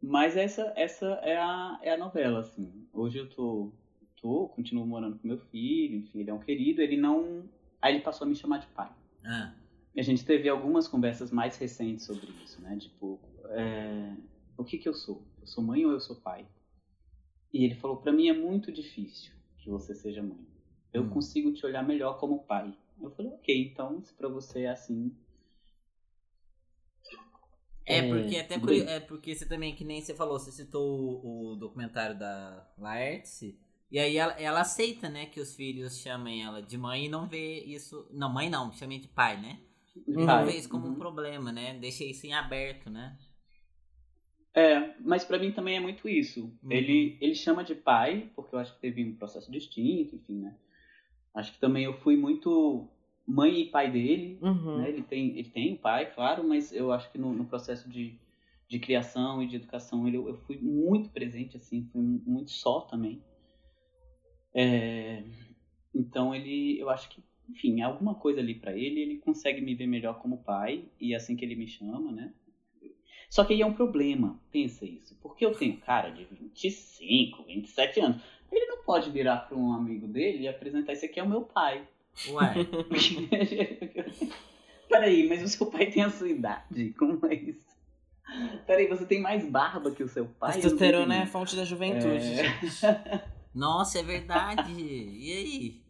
Mas essa, essa é, a, é a novela, assim. Hoje eu tô, tô, continuo morando com meu filho, enfim, ele é um querido, ele não... Aí ele passou a me chamar de pai. Ah. A gente teve algumas conversas mais recentes sobre isso, né? Tipo, é, o que que eu sou? Eu sou mãe ou eu sou pai? E ele falou, para mim é muito difícil que você seja mãe. Eu hum. consigo te olhar melhor como pai. Eu falei, ok, então se para você é assim, é, é, porque até por, é porque você também, que nem você falou, você citou o, o documentário da Laertes, e aí ela, ela, aceita, né, que os filhos chamem ela de mãe e não vê isso. Não, mãe não, chamem de pai, né? Uhum. Não vê isso como uhum. um problema, né? Deixa isso em aberto, né? É, mas para mim também é muito isso. Uhum. Ele, ele chama de pai, porque eu acho que teve um processo distinto, enfim, né? Acho que também eu fui muito mãe e pai dele. Uhum. Né? Ele, tem, ele tem pai, claro, mas eu acho que no, no processo de, de criação e de educação ele, eu fui muito presente, assim, fui muito só também. É, então ele, eu acho que, enfim, alguma coisa ali para ele, ele consegue me ver melhor como pai e é assim que ele me chama, né? Só que aí é um problema, pensa isso, porque eu tenho cara de 25, 27 anos. Ele não pode virar para um amigo dele e apresentar esse aqui é o meu pai. Ué. Peraí, mas o seu pai tem a sua idade? Como é isso? Peraí, você tem mais barba que o seu pai? Testosterona é fonte da juventude. É... Nossa, é verdade. E aí?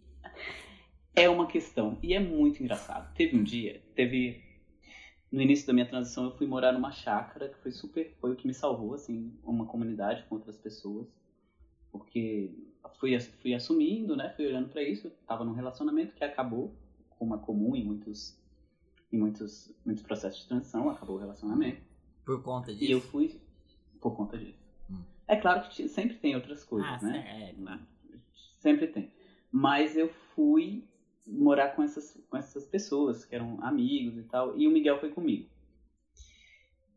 É uma questão. E é muito engraçado. Teve um dia, teve. No início da minha transição, eu fui morar numa chácara que foi super. Foi o que me salvou, assim, uma comunidade com outras pessoas. Porque fui, fui assumindo, né? Fui olhando para isso. Tava num relacionamento que acabou, como é comum em muitos, em muitos, muitos processos de transição, acabou o relacionamento. Por conta disso? E eu fui por conta disso. Hum. É claro que sempre tem outras coisas, ah, né? É. Sempre tem. Mas eu fui morar com essas, com essas pessoas que eram amigos e tal. E o Miguel foi comigo.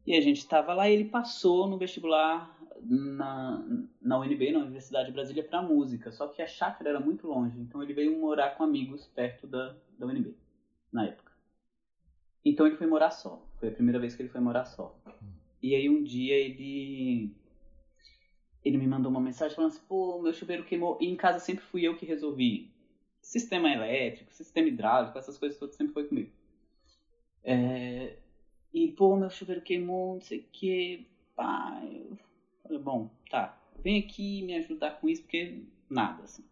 E a gente estava lá e ele passou no vestibular na, na UNB, na Universidade de Brasília, para música. Só que a chácara era muito longe, então ele veio morar com amigos perto da, da UNB, na época. Então ele foi morar só. Foi a primeira vez que ele foi morar só. E aí um dia ele ele me mandou uma mensagem falando assim, pô, meu chuveiro queimou. E em casa sempre fui eu que resolvi. Sistema elétrico, sistema hidráulico, essas coisas todas sempre foi comigo. É... E, pô, meu chuveiro queimou, não sei o que. Pai, eu falei, bom, tá. Vem aqui me ajudar com isso, porque nada, assim.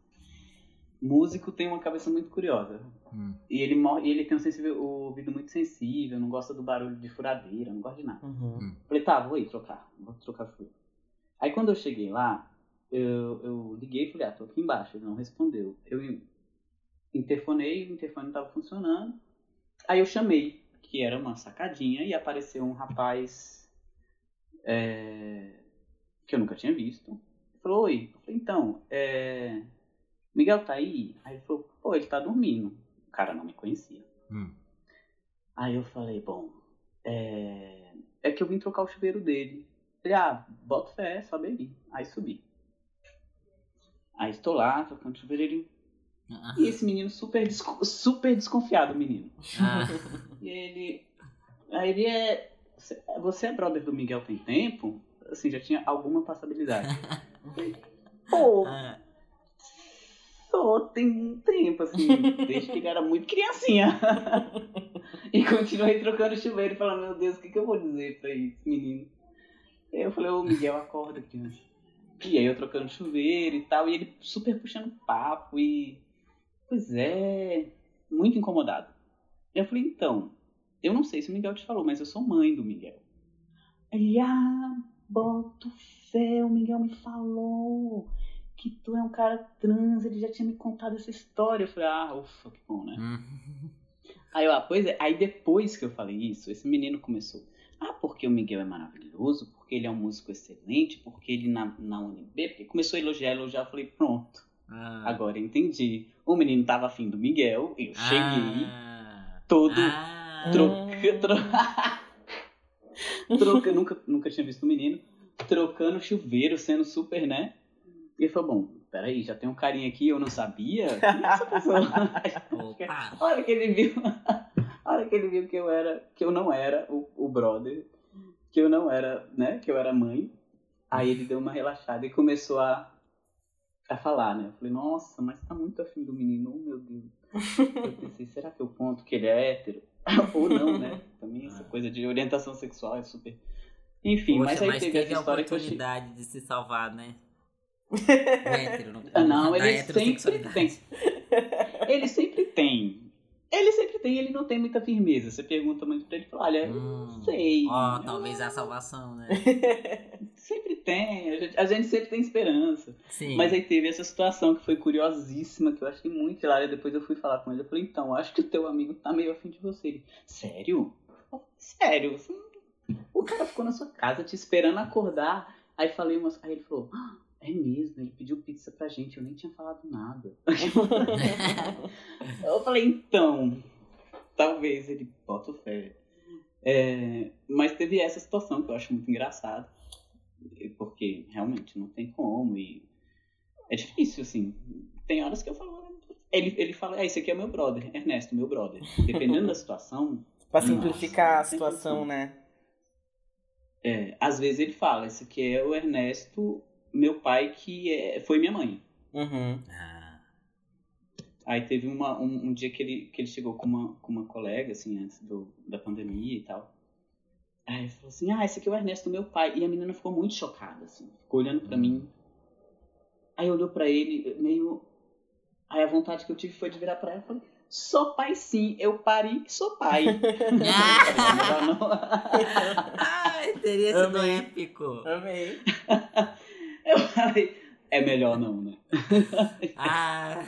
Músico tem uma cabeça muito curiosa. Hum. E ele, morre, ele tem um sensível, o ouvido muito sensível, não gosta do barulho de furadeira, não gosta de nada. Uhum. Hum. Falei, tá, vou aí trocar. Vou trocar chuveiro. Aí quando eu cheguei lá, eu, eu liguei e falei, ah, tô aqui embaixo. Ele não respondeu. Eu interfonei, o interfone não tava funcionando. Aí eu chamei, que era uma sacadinha, e apareceu um rapaz é, que eu nunca tinha visto. Ele falou, oi. Eu falei, então, é, Miguel tá aí? Aí ele falou, pô, ele tá dormindo. O cara não me conhecia. Hum. Aí eu falei, bom, é, é que eu vim trocar o chuveiro dele. Falei, ah, bota fé, sobe aí. Aí subi. Aí estou lá, trocando chuveiro, ele... Ah. E esse menino super, desco... super desconfiado, menino. Ah. E ele... Aí ele é... Você é brother do Miguel tem tempo? Assim, já tinha alguma passabilidade. Pô... Ah. Só tem um tempo, assim, desde que ele era muito criancinha. e continuei trocando chuveiro e falando, meu Deus, o que, que eu vou dizer pra esse menino? eu falei, ô Miguel, acorda, criança. E aí eu trocando chuveiro e tal, e ele super puxando papo e. Pois é, muito incomodado. Eu falei, então, eu não sei se o Miguel te falou, mas eu sou mãe do Miguel. Ele, ah, boto fé, o Miguel me falou que tu é um cara trans, ele já tinha me contado essa história. Eu falei, ah, ufa, que bom, né? Uhum. Aí eu, ah, pois é, aí depois que eu falei isso, esse menino começou. Ah, porque o Miguel é maravilhoso, porque ele é um músico excelente, porque ele na, na UNB, porque começou a elogiar, elogiar, eu falei, pronto. Ah. Agora entendi. O menino tava afim do Miguel, eu cheguei, ah. todo ah. troca, tro... troca, nunca, nunca tinha visto o um menino, trocando chuveiro, sendo super, né? E ele falou, bom, peraí, já tem um carinha aqui, eu não sabia? Quem é essa pessoa? Olha que ele viu. A hora que ele viu que eu era, que eu não era o, o brother, que eu não era, né, que eu era mãe, aí ele deu uma relaxada e começou a, a falar, né? Eu falei, nossa, mas tá muito afim do menino, oh, meu Deus. Eu pensei, será que eu ponto que ele é hétero? Ou não, né? Também essa coisa de orientação sexual é super. Enfim, Poxa, mas aí mas teve, que eu oportunidade de se salvar, né? O hétero, não, ah, não ele sempre tem. Ele sempre tem. Ele sempre tem, ele não tem muita firmeza. Você pergunta muito pra ele, fala, olha, hum, não sei. Ó, oh, talvez a salvação, né? sempre tem, a gente, a gente, sempre tem esperança. Sim. Mas aí teve essa situação que foi curiosíssima, que eu achei muito hilária. Depois eu fui falar com ele, eu falei, então, acho que o teu amigo tá meio afim de você. Ele, sério? Sério? O cara ficou na sua casa te esperando acordar. Aí falei umas. Aí ele falou, ah, é mesmo, ele pediu pizza pra gente, eu nem tinha falado nada. eu falei, então, talvez ele bota fé. É, mas teve essa situação que eu acho muito engraçado. Porque realmente não tem como. E é difícil, assim. Tem horas que eu falo. Ele, ele fala, ah, esse aqui é meu brother, Ernesto, meu brother. Dependendo da situação. pra simplificar nossa, a situação, né? É, às vezes ele fala, esse aqui é o Ernesto, meu pai que é, foi minha mãe. Uhum. Ah. Aí teve uma, um, um, dia que ele, que ele chegou com uma, com uma colega, assim, antes do, da pandemia e tal. Aí ele falou assim, ah, esse aqui é o Ernesto, meu pai. E a menina ficou muito chocada, assim, ficou olhando para uhum. mim. Aí olhou para ele, meio... Aí a vontade que eu tive foi de virar pra ela e falei, sou pai sim, eu pari e sou pai. Ai, teria sido épico. Amei. Eu falei, é melhor não, né? ah,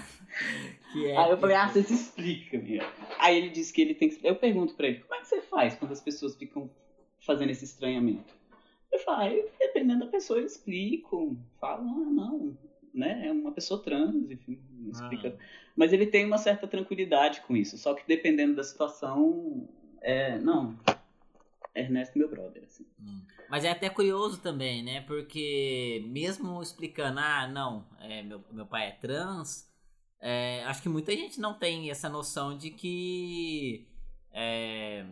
que é. Aí eu falei, ah, você se explica, minha. Aí ele disse que ele tem que. Eu pergunto pra ele, como é que você faz quando as pessoas ficam fazendo esse estranhamento? Eu falo, ah, dependendo da pessoa, eu explico. Falo, ah, não, né, é uma pessoa trans, enfim, explica. Ah. Mas ele tem uma certa tranquilidade com isso, só que dependendo da situação, é, não, Ernesto meu brother, assim. Hum. Mas é até curioso também, né? Porque mesmo explicando, ah, não, é, meu, meu pai é trans, é, acho que muita gente não tem essa noção de que. É,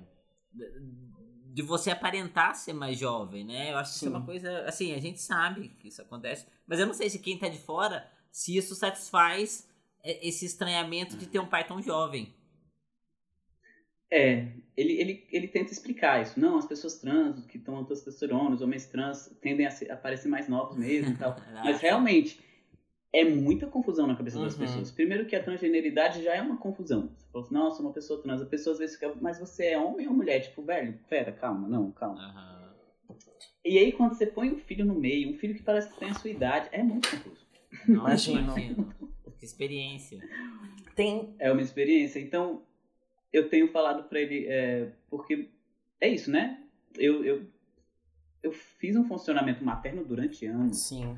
de você aparentar ser mais jovem, né? Eu acho que Sim. isso é uma coisa. Assim, a gente sabe que isso acontece, mas eu não sei se quem tá de fora, se isso satisfaz é, esse estranhamento de ter um pai tão jovem. É, ele, ele, ele tenta explicar isso. Não, as pessoas trans que estão testosterona, os homens trans tendem a, ser, a parecer mais novos mesmo e tal. Mas realmente, é muita confusão na cabeça das uhum. pessoas. Primeiro que a transgeneridade já é uma confusão. Você fala assim, nossa, uma pessoa trans. A pessoa às vezes fica, mas você é homem ou mulher? Tipo, velho, pera, calma, não, calma. Uhum. E aí quando você põe um filho no meio, um filho que parece que tem a sua idade, é muito confuso. Imagina. que experiência. Tem... É uma experiência. Então, eu tenho falado para ele, é, porque é isso, né? Eu, eu, eu fiz um funcionamento materno durante anos. Sim.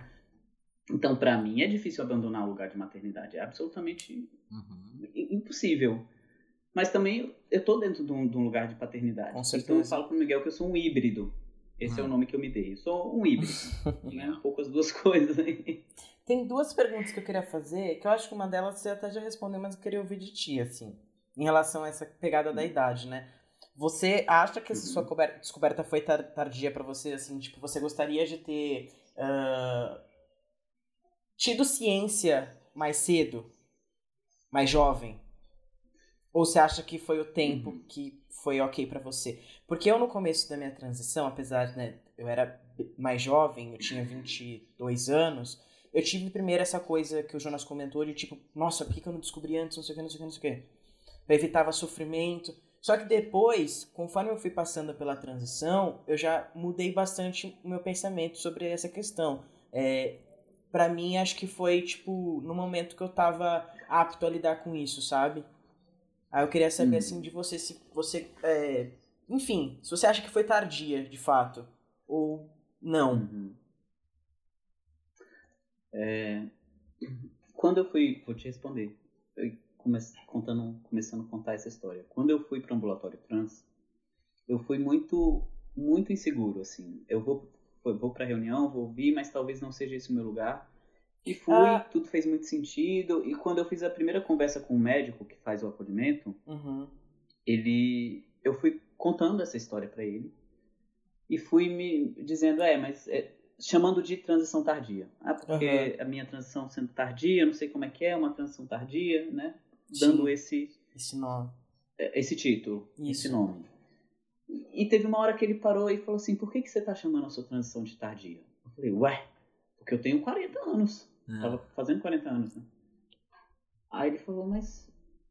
Então, para mim, é difícil abandonar o lugar de maternidade. É absolutamente uhum. impossível. Mas também eu tô dentro de um, de um, lugar de paternidade. Com certeza. Então eu falo pro Miguel que eu sou um híbrido. Esse é o uhum. nome que eu me dei. Eu sou um híbrido. né? Um pouco as duas coisas aí. Tem duas perguntas que eu queria fazer, que eu acho que uma delas você até já respondeu, mas eu queria ouvir de ti, assim em relação a essa pegada da idade, né? Você acha que essa sua uhum. descoberta foi tardia para você, assim, tipo, você gostaria de ter uh, tido ciência mais cedo, mais jovem? Ou você acha que foi o tempo uhum. que foi ok para você? Porque eu no começo da minha transição, apesar, né, eu era mais jovem, eu tinha 22 anos, eu tive primeiro essa coisa que o Jonas comentou de tipo, nossa, por que eu não descobri antes, não sei o que, não sei o que, não sei o que evitava sofrimento. Só que depois, conforme eu fui passando pela transição, eu já mudei bastante o meu pensamento sobre essa questão. É, para mim, acho que foi, tipo, no momento que eu tava apto a lidar com isso, sabe? Aí eu queria saber, hum. assim, de você, se você... É, enfim, se você acha que foi tardia, de fato, ou não. Uhum. É, quando eu fui... Vou te responder come contando, começando a contar essa história. Quando eu fui para o ambulatório trans, eu fui muito muito inseguro assim. Eu vou vou para reunião, vou ouvir, mas talvez não seja esse o meu lugar. E fui, ah. tudo fez muito sentido. E quando eu fiz a primeira conversa com o médico que faz o acolhimento, uhum. ele, eu fui contando essa história para ele e fui me dizendo, é, mas é, chamando de transição tardia. Ah, porque uhum. a minha transição sendo tardia, não sei como é que é, uma transição tardia, né? Dando Sim. esse esse nome, é, esse título, Isso. esse nome. E teve uma hora que ele parou e falou assim: "Por que que você tá chamando a sua transição de tardia?" Eu falei: "Ué, porque eu tenho 40 anos. É. Tava fazendo 40 anos, né?" Aí ele falou: "Mas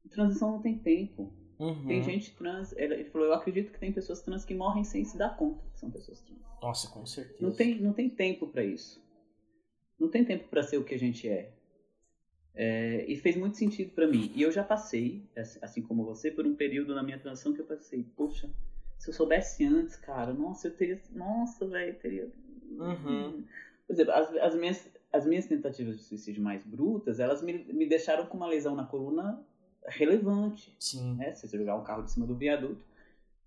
transição não tem tempo. Uhum. Tem gente trans. Ele falou: Eu acredito que tem pessoas trans que morrem sem se dar conta que são pessoas trans. Nossa, com certeza. Não tem, não tem tempo para isso. Não tem tempo para ser o que a gente é. É, e fez muito sentido para mim. E eu já passei, assim como você, por um período na minha transição que eu passei, poxa, se eu soubesse antes, cara, nossa, eu teria, nossa, velho, teria. Uhum. Por exemplo, as, as, minhas, as minhas tentativas de suicídio mais brutas, elas me, me deixaram com uma lesão na coluna relevante. Sim. Né? Se você jogar um carro de cima do viaduto.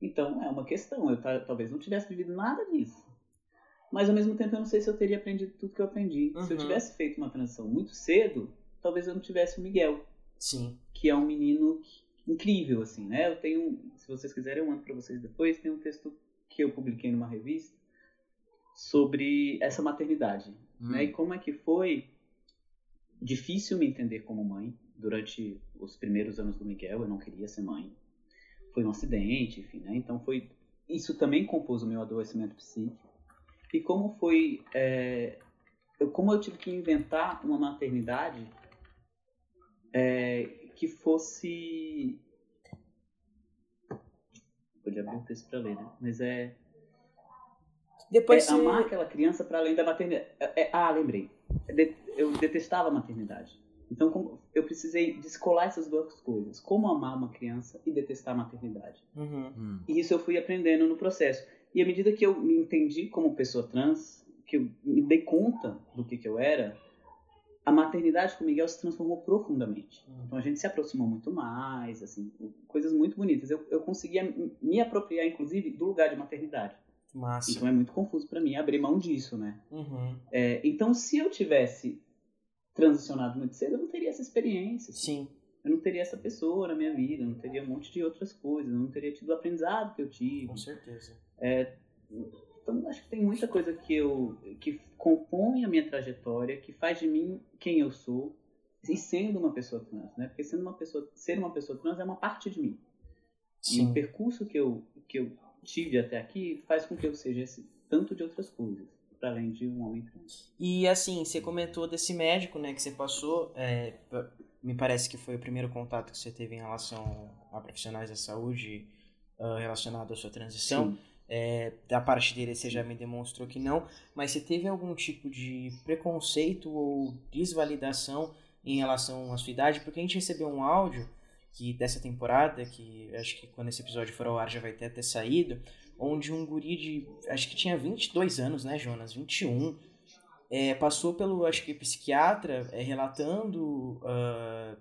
Então, é uma questão. Eu talvez não tivesse vivido nada disso. Mas, ao mesmo tempo, eu não sei se eu teria aprendido tudo que eu aprendi. Uhum. Se eu uhum. tivesse feito uma transição muito cedo, talvez eu não tivesse o Miguel. Sim. Que é um menino incrível, assim, né? Eu tenho, se vocês quiserem, eu mando para vocês depois, tem um texto que eu publiquei numa revista sobre essa maternidade, hum. né? E como é que foi difícil me entender como mãe durante os primeiros anos do Miguel, eu não queria ser mãe. Foi um acidente, enfim, né? Então foi isso também compôs o meu adoecimento psíquico. E como foi, é, eu, como eu tive que inventar uma maternidade é, que fosse. Podia abrir um texto para ler, né? Mas é. Depois é, amar aquela criança para além da maternidade. É, é, ah, lembrei. Eu detestava a maternidade. Então, como, eu precisei descolar essas duas coisas: como amar uma criança e detestar a maternidade. Uhum. Hum. E isso eu fui aprendendo no processo. E à medida que eu me entendi como pessoa trans, que eu me dei conta do que, que eu era, a maternidade com o Miguel se transformou profundamente. Uhum. Então a gente se aproximou muito mais, assim, coisas muito bonitas. Eu, eu conseguia me apropriar, inclusive, do lugar de maternidade. Massa. Então é muito confuso para mim abrir mão disso, né? Uhum. É, então se eu tivesse transicionado muito cedo, eu não teria essa experiência. Assim. Sim. Eu não teria essa pessoa na minha vida, eu não teria um monte de outras coisas, eu não teria tido o aprendizado que eu tive. Com certeza. É, então acho que tem muita coisa que eu que compõe a minha trajetória, que faz de mim quem eu sou, e sendo uma pessoa trans, né? Porque sendo uma pessoa, ser uma pessoa trans é uma parte de mim. Sim. E o percurso que eu que eu tive até aqui faz com que eu seja esse tanto de outras coisas, para além de um homem trans. E assim, você comentou desse médico, né, que você passou, é, me parece que foi o primeiro contato que você teve em relação a profissionais da saúde uh, relacionado à sua transição. Sim. É, da parte dele você já me demonstrou que não, mas você teve algum tipo de preconceito ou desvalidação em relação à sua idade? Porque a gente recebeu um áudio que dessa temporada, que acho que quando esse episódio for ao ar já vai ter até saído, onde um guri de, acho que tinha 22 anos, né, Jonas? 21, é, passou pelo, acho que psiquiatra, é, relatando uh,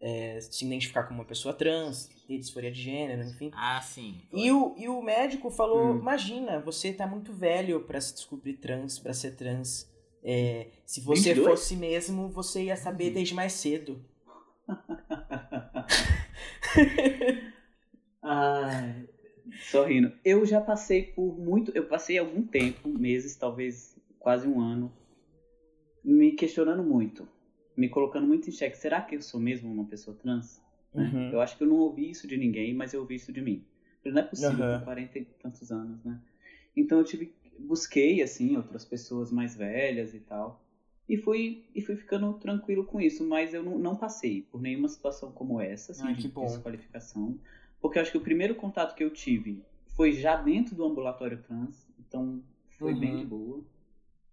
é, se identificar como uma pessoa trans, ter disforia de gênero, enfim. Ah, sim. E o, e o médico falou: hum. imagina, você tá muito velho para se descobrir trans, para ser trans. É, se você 22? fosse mesmo, você ia saber uhum. desde mais cedo. Ai, sorrindo. Eu já passei por muito. Eu passei algum tempo, meses, talvez quase um ano, me questionando muito me colocando muito em xeque. Será que eu sou mesmo uma pessoa trans? Né? Uhum. Eu acho que eu não ouvi isso de ninguém, mas eu ouvi isso de mim. Não é possível uhum. com 40 e tantos anos, né? Então eu tive, busquei, assim, outras pessoas mais velhas e tal. E fui, e fui ficando tranquilo com isso, mas eu não, não passei por nenhuma situação como essa, assim, Ai, de desqualificação. Porque eu acho que o primeiro contato que eu tive foi já dentro do ambulatório trans, então foi uhum. bem de boa.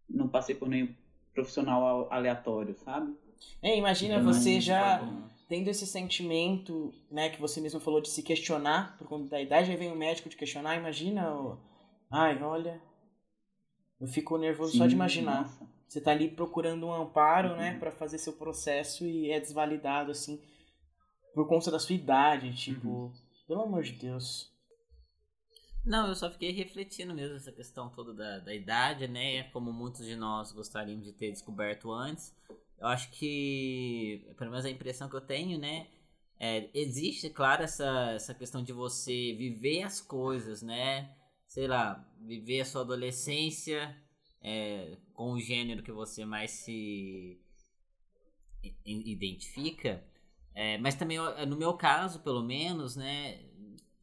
Não passei por nenhum profissional aleatório, sabe? É, imagina você já tendo esse sentimento, né, que você mesmo falou de se questionar por conta da idade, aí vem o médico te questionar, imagina, o... ai, olha, eu fico nervoso Sim, só de imaginar. Nossa. Você tá ali procurando um amparo, né, uhum. né, para fazer seu processo e é desvalidado assim por conta da sua idade, tipo, uhum. pelo amor de Deus. Não, eu só fiquei refletindo mesmo essa questão toda da, da idade, né? Como muitos de nós gostaríamos de ter descoberto antes. Eu acho que, pelo menos a impressão que eu tenho, né? É, existe, claro, essa, essa questão de você viver as coisas, né? Sei lá, viver a sua adolescência é, com o gênero que você mais se identifica. É, mas também, no meu caso, pelo menos, né?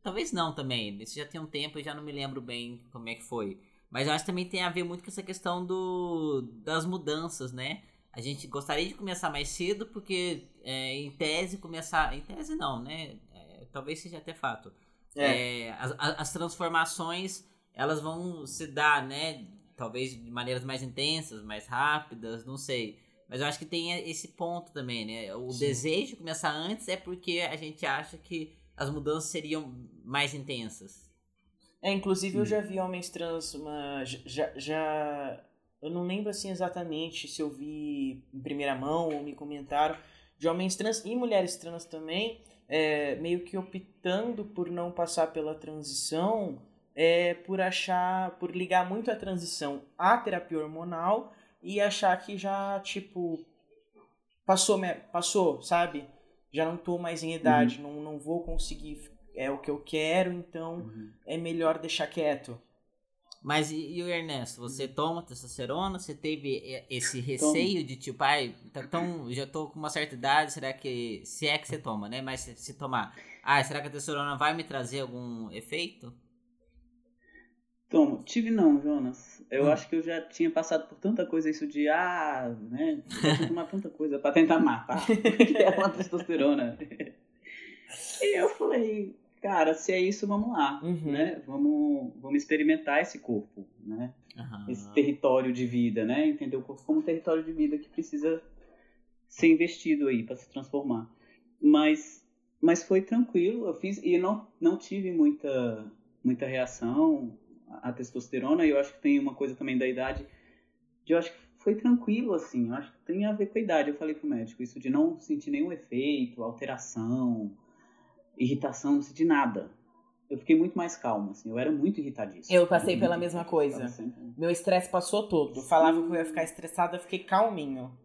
Talvez não também. Isso já tem um tempo e já não me lembro bem como é que foi. Mas eu acho que também tem a ver muito com essa questão do, das mudanças, né? A gente gostaria de começar mais cedo, porque é, em tese começar. Em tese não, né? É, talvez seja até fato. É. é as, as, transformações elas vão se dar, né? Talvez de maneiras mais intensas, mais rápidas, não sei. Mas eu acho que tem esse ponto também, né? O Sim. desejo de começar antes é porque a gente acha que as mudanças seriam mais intensas. É, inclusive eu já vi homens trans, uma, já, já eu não lembro assim exatamente se eu vi em primeira mão ou me comentaram de homens trans e mulheres trans também, é, meio que optando por não passar pela transição, é, por achar, por ligar muito a transição à terapia hormonal e achar que já, tipo, passou, passou, sabe? Já não tô mais em idade, uhum. não, não vou conseguir é o que eu quero, então uhum. é melhor deixar quieto. Mas e, e, o Ernesto, você toma testosterona? Você teve esse receio de tipo, ai, então já tô com uma certa idade, será que. Se é que você toma, né? Mas se, se tomar, ah, será que a testosterona vai me trazer algum efeito? Tomo, tive não, Jonas. Eu hum. acho que eu já tinha passado por tanta coisa isso de, ah, né? Tomar tanta coisa pra tentar matar. que é uma testosterona. e eu falei, cara, se é isso, vamos lá, uhum. né? Vamos, vamos experimentar esse corpo, né? Uhum. Esse território de vida, né? Entender o corpo como um território de vida que precisa ser investido aí para se transformar. Mas, mas foi tranquilo, eu fiz e não, não tive muita, muita reação à testosterona. E eu acho que tem uma coisa também da idade, de eu acho que foi tranquilo, assim. Eu acho que tem a ver com a idade. Eu falei pro médico isso de não sentir nenhum efeito, alteração, irritação, não senti nada. Eu fiquei muito mais calma, assim. Eu era muito irritadíssimo. Eu passei pela mesma coisa. Meu estresse passou todo. Eu falava que eu ia ficar estressada, eu fiquei calminho.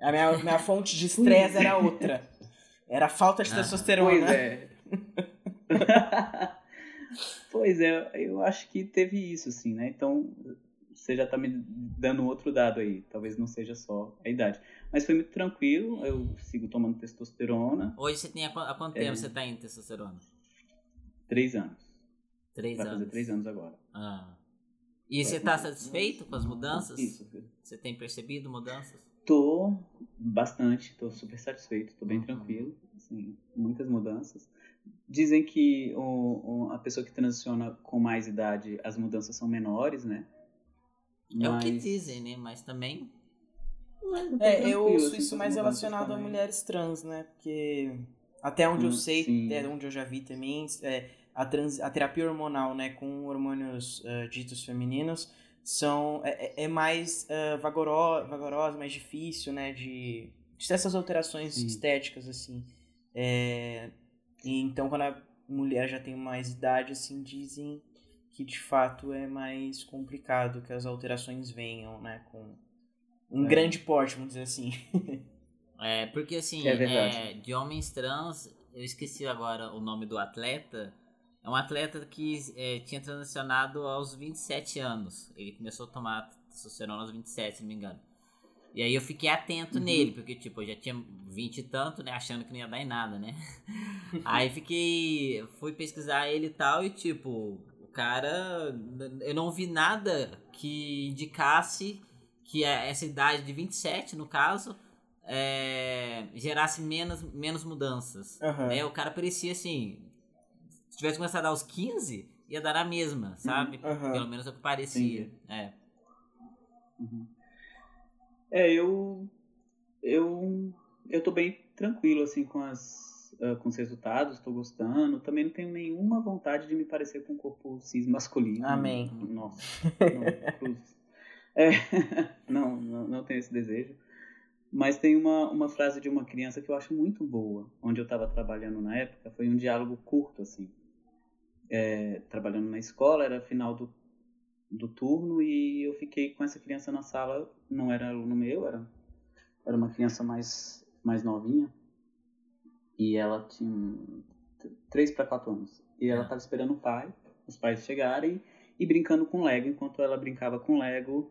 A minha, minha fonte de estresse era outra. Era a falta de ah, testosterona. Pois é. pois é, eu acho que teve isso, assim, né? Então, você já tá me dando outro dado aí. Talvez não seja só a idade. Mas foi muito tranquilo, eu sigo tomando testosterona. Hoje você tem há, quanto tempo é, você tá em testosterona? Três anos. Três Vai anos. fazer três anos agora. Ah. E você tá satisfeito com as mudanças? Isso. Você tem percebido mudanças? Tô bastante, tô super satisfeito, tô bem uhum. tranquilo, assim, muitas mudanças. Dizem que o, o, a pessoa que transiciona com mais idade, as mudanças são menores, né? Mas... É o que dizem, né? Mas também. É, eu ouço isso mais relacionado a mulheres trans, né? Porque até onde hum, eu sei, sim. até onde eu já vi também, é, a, trans, a terapia hormonal, né, com hormônios uh, ditos femininos, são, é, é, é mais uh, vagorosa, vagorosa, mais difícil, né, de, de ter essas alterações sim. estéticas, assim. É, e então, quando a mulher já tem mais idade, assim, dizem que de fato é mais complicado que as alterações venham, né? Com um é. grande porte, vamos dizer assim. é, porque assim, é, é de homens trans, eu esqueci agora o nome do atleta. É um atleta que é, tinha transicionado aos 27 anos. Ele começou a tomar testosterona aos 27, se não me engano. E aí eu fiquei atento uhum. nele, porque, tipo, eu já tinha 20 e tanto, né? Achando que não ia dar em nada, né? aí fiquei. Fui pesquisar ele e tal, e, tipo, cara, eu não vi nada que indicasse que é essa idade de 27, no caso, é, gerasse menos, menos mudanças. Uhum. Né? O cara parecia assim. Se tivesse começado aos 15, ia dar a mesma, sabe? Uhum. Pelo menos é o que parecia. É. Uhum. é, eu. Eu. Eu tô bem tranquilo, assim, com as uh, com os resultados, estou gostando. Também não tenho nenhuma vontade de me parecer com um corpo cis masculino. Amém. Nossa, não, é, não, não, não tenho esse desejo. Mas tem uma, uma frase de uma criança que eu acho muito boa, onde eu estava trabalhando na época, foi um diálogo curto, assim. É, trabalhando na escola, era final do, do turno e eu fiquei com essa criança na sala, não era aluno meu, era, era uma criança mais, mais novinha. E ela tinha 3 para 4 anos. E ela estava é. esperando o pai, os pais chegarem e brincando com Lego. Enquanto ela brincava com Lego,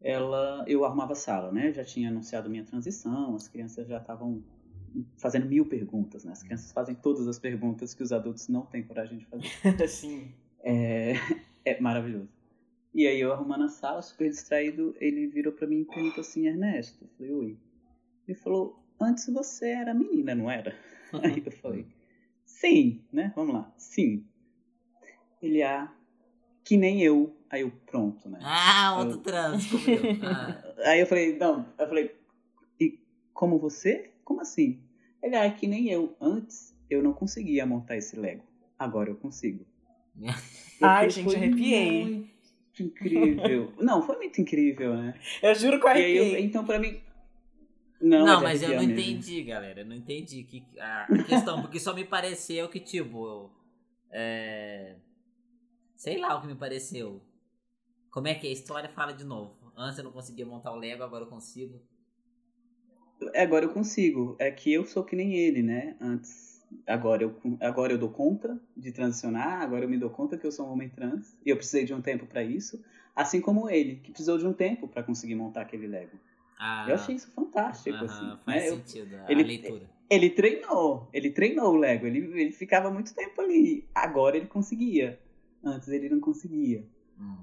ela, eu arrumava a sala, né? Já tinha anunciado minha transição, as crianças já estavam fazendo mil perguntas, né? As crianças fazem todas as perguntas que os adultos não têm coragem de fazer. Sim. É, é maravilhoso. E aí eu arrumando a sala, super distraído, ele virou para mim e perguntou assim, Ernesto. Eu falei, oi. Ele falou, antes você era menina, não era? Aí eu falei, sim, né? Vamos lá, sim. Ele, ah, que nem eu. Aí eu, pronto, né? Ah, outro eu... trans, ah. Aí eu falei, não, eu falei, e como você? Como assim? Ele, ah, que nem eu. Antes eu não conseguia montar esse Lego. Agora eu consigo. Ai, gente, arrepiei. Muito incrível. não, foi muito incrível, né? Eu juro que eu arrepiei. Eu, então, pra mim, não, não mas eu não mesmo. entendi, galera. Eu não entendi que, a questão, porque só me pareceu que, tipo. É... Sei lá o que me pareceu. Como é que é? a história fala de novo? Antes eu não conseguia montar o Lego, agora eu consigo. É, agora eu consigo. É que eu sou que nem ele, né? Antes. Agora eu, agora eu dou conta de transicionar, agora eu me dou conta que eu sou um homem trans e eu precisei de um tempo para isso, assim como ele, que precisou de um tempo para conseguir montar aquele Lego. Ah, eu achei isso fantástico, uh -huh, assim. Faz né? sentido a ele, leitura. Ele treinou, ele treinou o Lego, ele, ele ficava muito tempo ali. Agora ele conseguia. Antes ele não conseguia. Hum.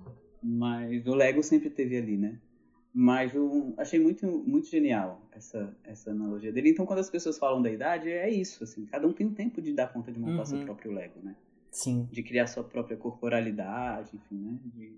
Mas o Lego sempre teve ali, né? Mas eu achei muito, muito genial essa, essa analogia dele. Então, quando as pessoas falam da idade, é isso, assim. Cada um tem um tempo de dar conta de montar uhum. seu próprio Lego, né? Sim. De criar sua própria corporalidade, enfim, né? De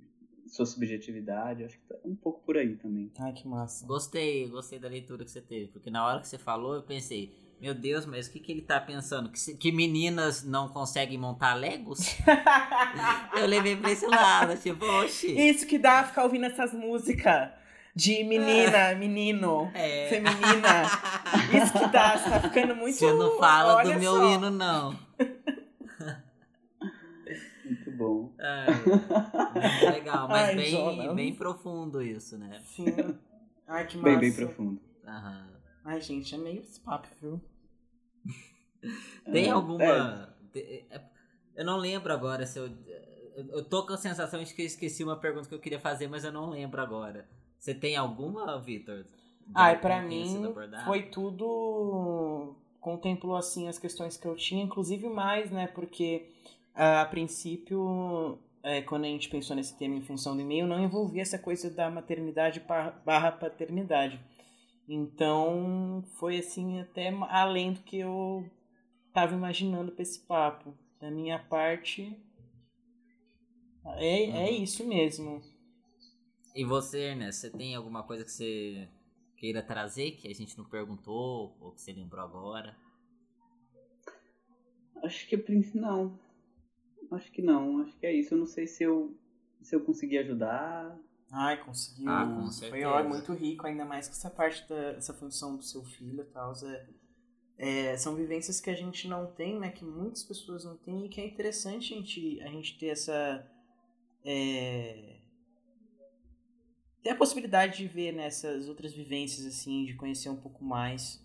sua subjetividade, acho que tá um pouco por aí também. Ai, que massa. Gostei, gostei da leitura que você teve, porque na hora que você falou, eu pensei, meu Deus, mas o que, que ele tá pensando? Que, que meninas não conseguem montar Legos? eu levei pra esse lado, tipo, oxi. Isso que dá ficar ouvindo essas músicas. De menina, menino, É. feminina. Isso que tá, você tá ficando muito. Você não fala olha do meu só. hino, não. Muito bom. É, muito legal, mas Ai, bem, Jonas. bem profundo isso, né? Sim. Ai, que massa. Bem, bem profundo. Aham. Ai, gente, é meio esse papo, viu? Tem É, alguma. te- é- Eu não lembro agora se eu. eu- tô com a sensação de que eu esqueci uma pergunta que eu queria fazer, mas eu não lembro agora. Você tem alguma, Vitor? Ai, sido mim foi tudo. Contemplou assim as questões que eu tinha, inclusive mais, né? Porque a princípio, é, quando a gente pensou nesse tema em função do e-mail, não envolvia essa coisa da maternidade barra paternidade. Então foi assim até além do que eu tava imaginando pra esse papo. Da minha parte. É, é Uhum. isso mesmo. E você, Ernest, você tem alguma coisa que você queira trazer que a gente não perguntou ou que você lembrou agora? Acho que não. Acho que não. Acho que é isso. Eu não sei se eu, se eu consegui ajudar. Ai, conseguiu. Ah, com Foi ó, muito rico, ainda mais que essa parte da essa função do seu filho e tal. É, é, são vivências que a gente não tem, né? Que muitas pessoas não têm e que é interessante a gente, a gente ter essa. É, ter a possibilidade de ver nessas outras vivências, assim, de conhecer um pouco mais.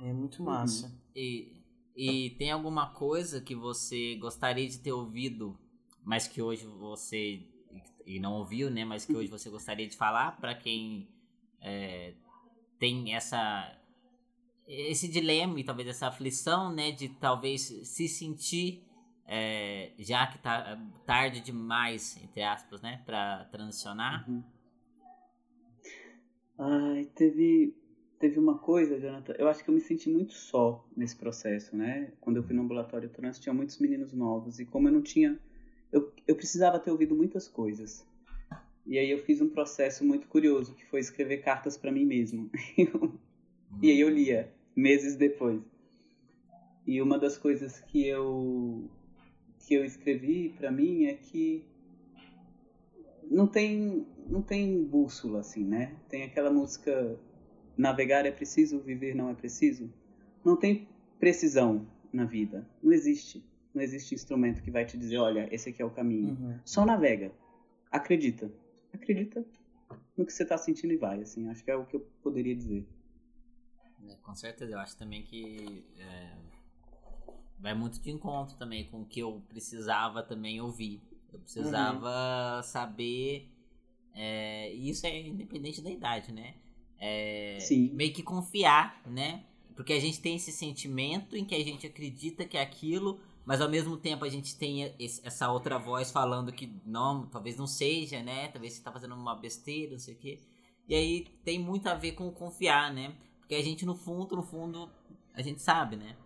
É muito massa. E, e tem alguma coisa que você gostaria de ter ouvido, mas que hoje você e não ouviu, né? Mas que hoje você gostaria de falar para quem é, tem essa esse dilema e talvez essa aflição, né? De talvez se sentir é, já que tá tarde demais, entre aspas, né? Para transicionar. Uhum. Ai, teve, teve uma coisa, Jonathan. Eu acho que eu me senti muito só nesse processo, né? Quando eu fui no ambulatório trans, tinha muitos meninos novos. E como eu não tinha. Eu, eu precisava ter ouvido muitas coisas. E aí eu fiz um processo muito curioso, que foi escrever cartas para mim mesmo. E aí eu lia, meses depois. E uma das coisas que eu que eu escrevi para mim é que não tem não tem bússola assim, né? Tem aquela música navegar é preciso, viver não é preciso. Não tem precisão na vida, não existe. Não existe instrumento que vai te dizer, olha, esse aqui é o caminho. Uhum. Só navega. Acredita. Acredita no que você tá sentindo e vai, assim. Acho que é o que eu poderia dizer. É, com certeza, eu acho também que é, vai muito de encontro também com o que eu precisava também ouvir. Eu precisava saber, é, e isso é independente da idade, né? É, Sim. Meio que confiar, né? Porque a gente tem esse sentimento em que a gente acredita que é aquilo, mas ao mesmo tempo a gente tem esse- essa outra voz falando que não, talvez não seja, né? Talvez você tá fazendo uma besteira, não sei o quê. E aí tem muito a ver com confiar, né? Porque a gente, no fundo, no fundo, a gente sabe, né?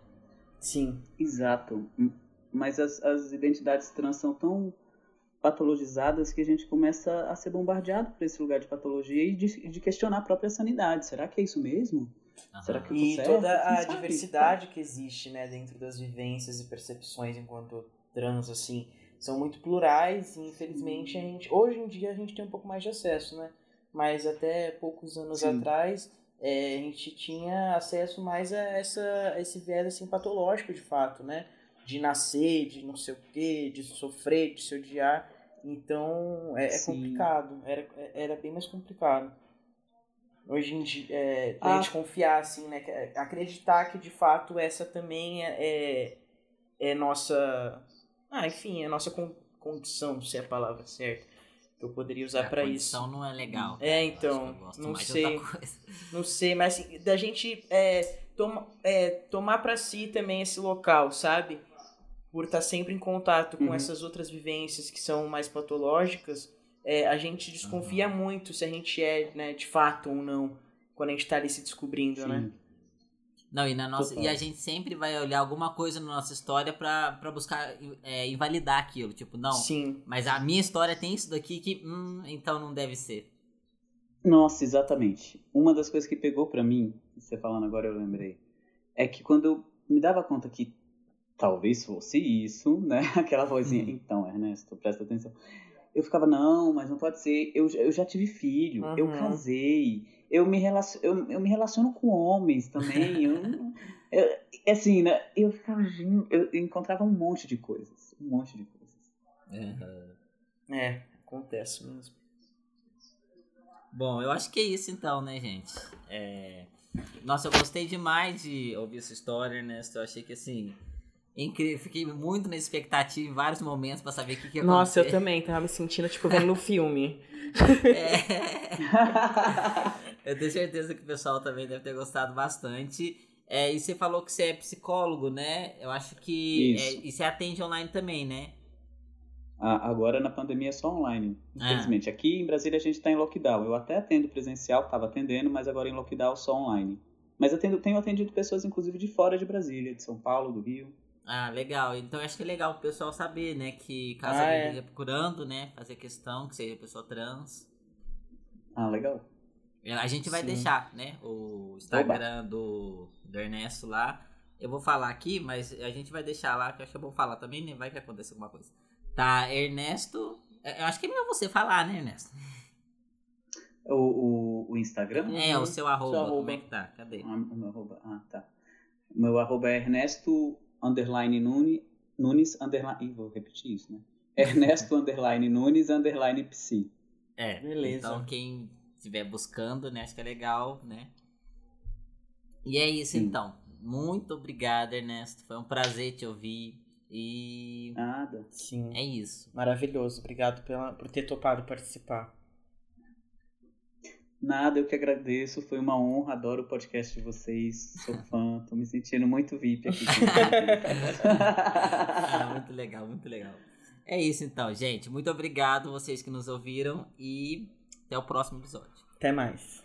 Sim. Exato. Mas as, as identidades trans são tão patologizadas que a gente começa a ser bombardeado por esse lugar de patologia e de, de questionar a própria sanidade. Será que é isso mesmo? Será que eu E certo? toda a sabe? diversidade que existe, né, dentro das vivências e percepções enquanto trans, assim, são muito plurais e infelizmente a gente, hoje em dia a gente tem um pouco mais de acesso, né? Mas até poucos anos Sim. atrás é, a gente tinha acesso mais a essa, a esse viés assim, patológico de fato, né? De nascer, de não sei o quê, de sofrer, de se odiar. Então é, é complicado, era, era bem mais complicado. Hoje em dia, é, Ah. a gente confiar, assim, né? que- Acreditar que de fato essa também é, é, é nossa. Ah, enfim, é nossa con- condição, se é a palavra certa. Que eu poderia usar a pra condição isso. não é legal. É, cara. Eu então, não sei. Não sei, mas assim, da gente é, toma, é, tomar pra si também esse local, sabe? Por estar sempre em contato com Uhum. essas outras vivências que são mais patológicas, é, a gente desconfia muito se a gente é, né, de fato ou não, quando a gente tá ali se descobrindo, né? Sim. Não, e, na nossa, Total. e a gente sempre vai olhar alguma coisa na nossa história pra, pra buscar é, invalidar aquilo. Tipo, não, Sim. mas a minha história tem isso daqui que, hum, então não deve ser. Nossa, exatamente. Uma das coisas que pegou pra mim, você falando agora eu lembrei, é que quando eu me dava conta que talvez fosse isso, né? Aquela vozinha, Uhum. então, Ernesto, presta atenção. eu ficava, não, mas não pode ser. Eu, eu já tive filho, Uhum. eu casei, eu me, eu, eu me relaciono com homens também. eu, eu- assim, né? Eu ficava, eu encontrava um monte de coisas. Um monte de coisas. Uhum. É, acontece mesmo. Bom, eu acho que é isso então, né, gente? É, Nossa, eu gostei demais de ouvir essa história, Ernesto. Eu achei que assim. Incrível, fiquei muito na expectativa em vários momentos pra saber o que, que ia Nossa, eu também tava me sentindo, tipo, vendo no filme. É, eu tenho certeza que o pessoal também deve ter gostado bastante. É, e você falou que você é psicólogo, né? Eu acho que. Isso. é, e você atende online também, né? Ah, Agora na pandemia é só online, infelizmente. Aqui em Brasília a gente está em lockdown. Eu até atendo presencial, estava atendendo, mas agora em lockdown só online. Mas atendo, tenho atendido pessoas, inclusive, de fora de Brasília, de São Paulo, do Rio. Ah, legal. Então eu acho que é legal o pessoal saber, né? Que caso Ah, alguém é. esteja procurando, né? Fazer questão, que seja pessoa trans. Ah, legal. A gente vai Sim. deixar, né? O Instagram do, do Ernesto lá. Eu vou falar aqui, mas a gente vai deixar lá, que eu acho que é bom falar também, né? Vai que aconteça alguma coisa. Tá, Ernesto. Eu acho que é melhor você falar, né, Ernesto? O, o, o Instagram? É, o seu arroba. arroba. Como é que tá? Cadê? Ah, o meu arroba, ah, tá. O meu arroba é Ernesto underline Nunes, Nunes underline. Ih, vou repetir isso, né? Ernesto underline Nunes underline Psi. É, Beleza. Então quem estiver buscando, né? Acho que é legal, né? E é isso Sim. então. Muito obrigado, Ernesto. Foi um prazer te ouvir. E Nada. Sim. é isso. Maravilhoso. Obrigado pela, por ter topado participar. Nada, eu que agradeço. Foi uma honra, adoro o podcast de vocês. Sou fã, tô me sentindo muito VIP aqui. Ah, muito legal, muito legal. É isso então, gente. Muito obrigado vocês que nos ouviram e até o próximo episódio. Até mais.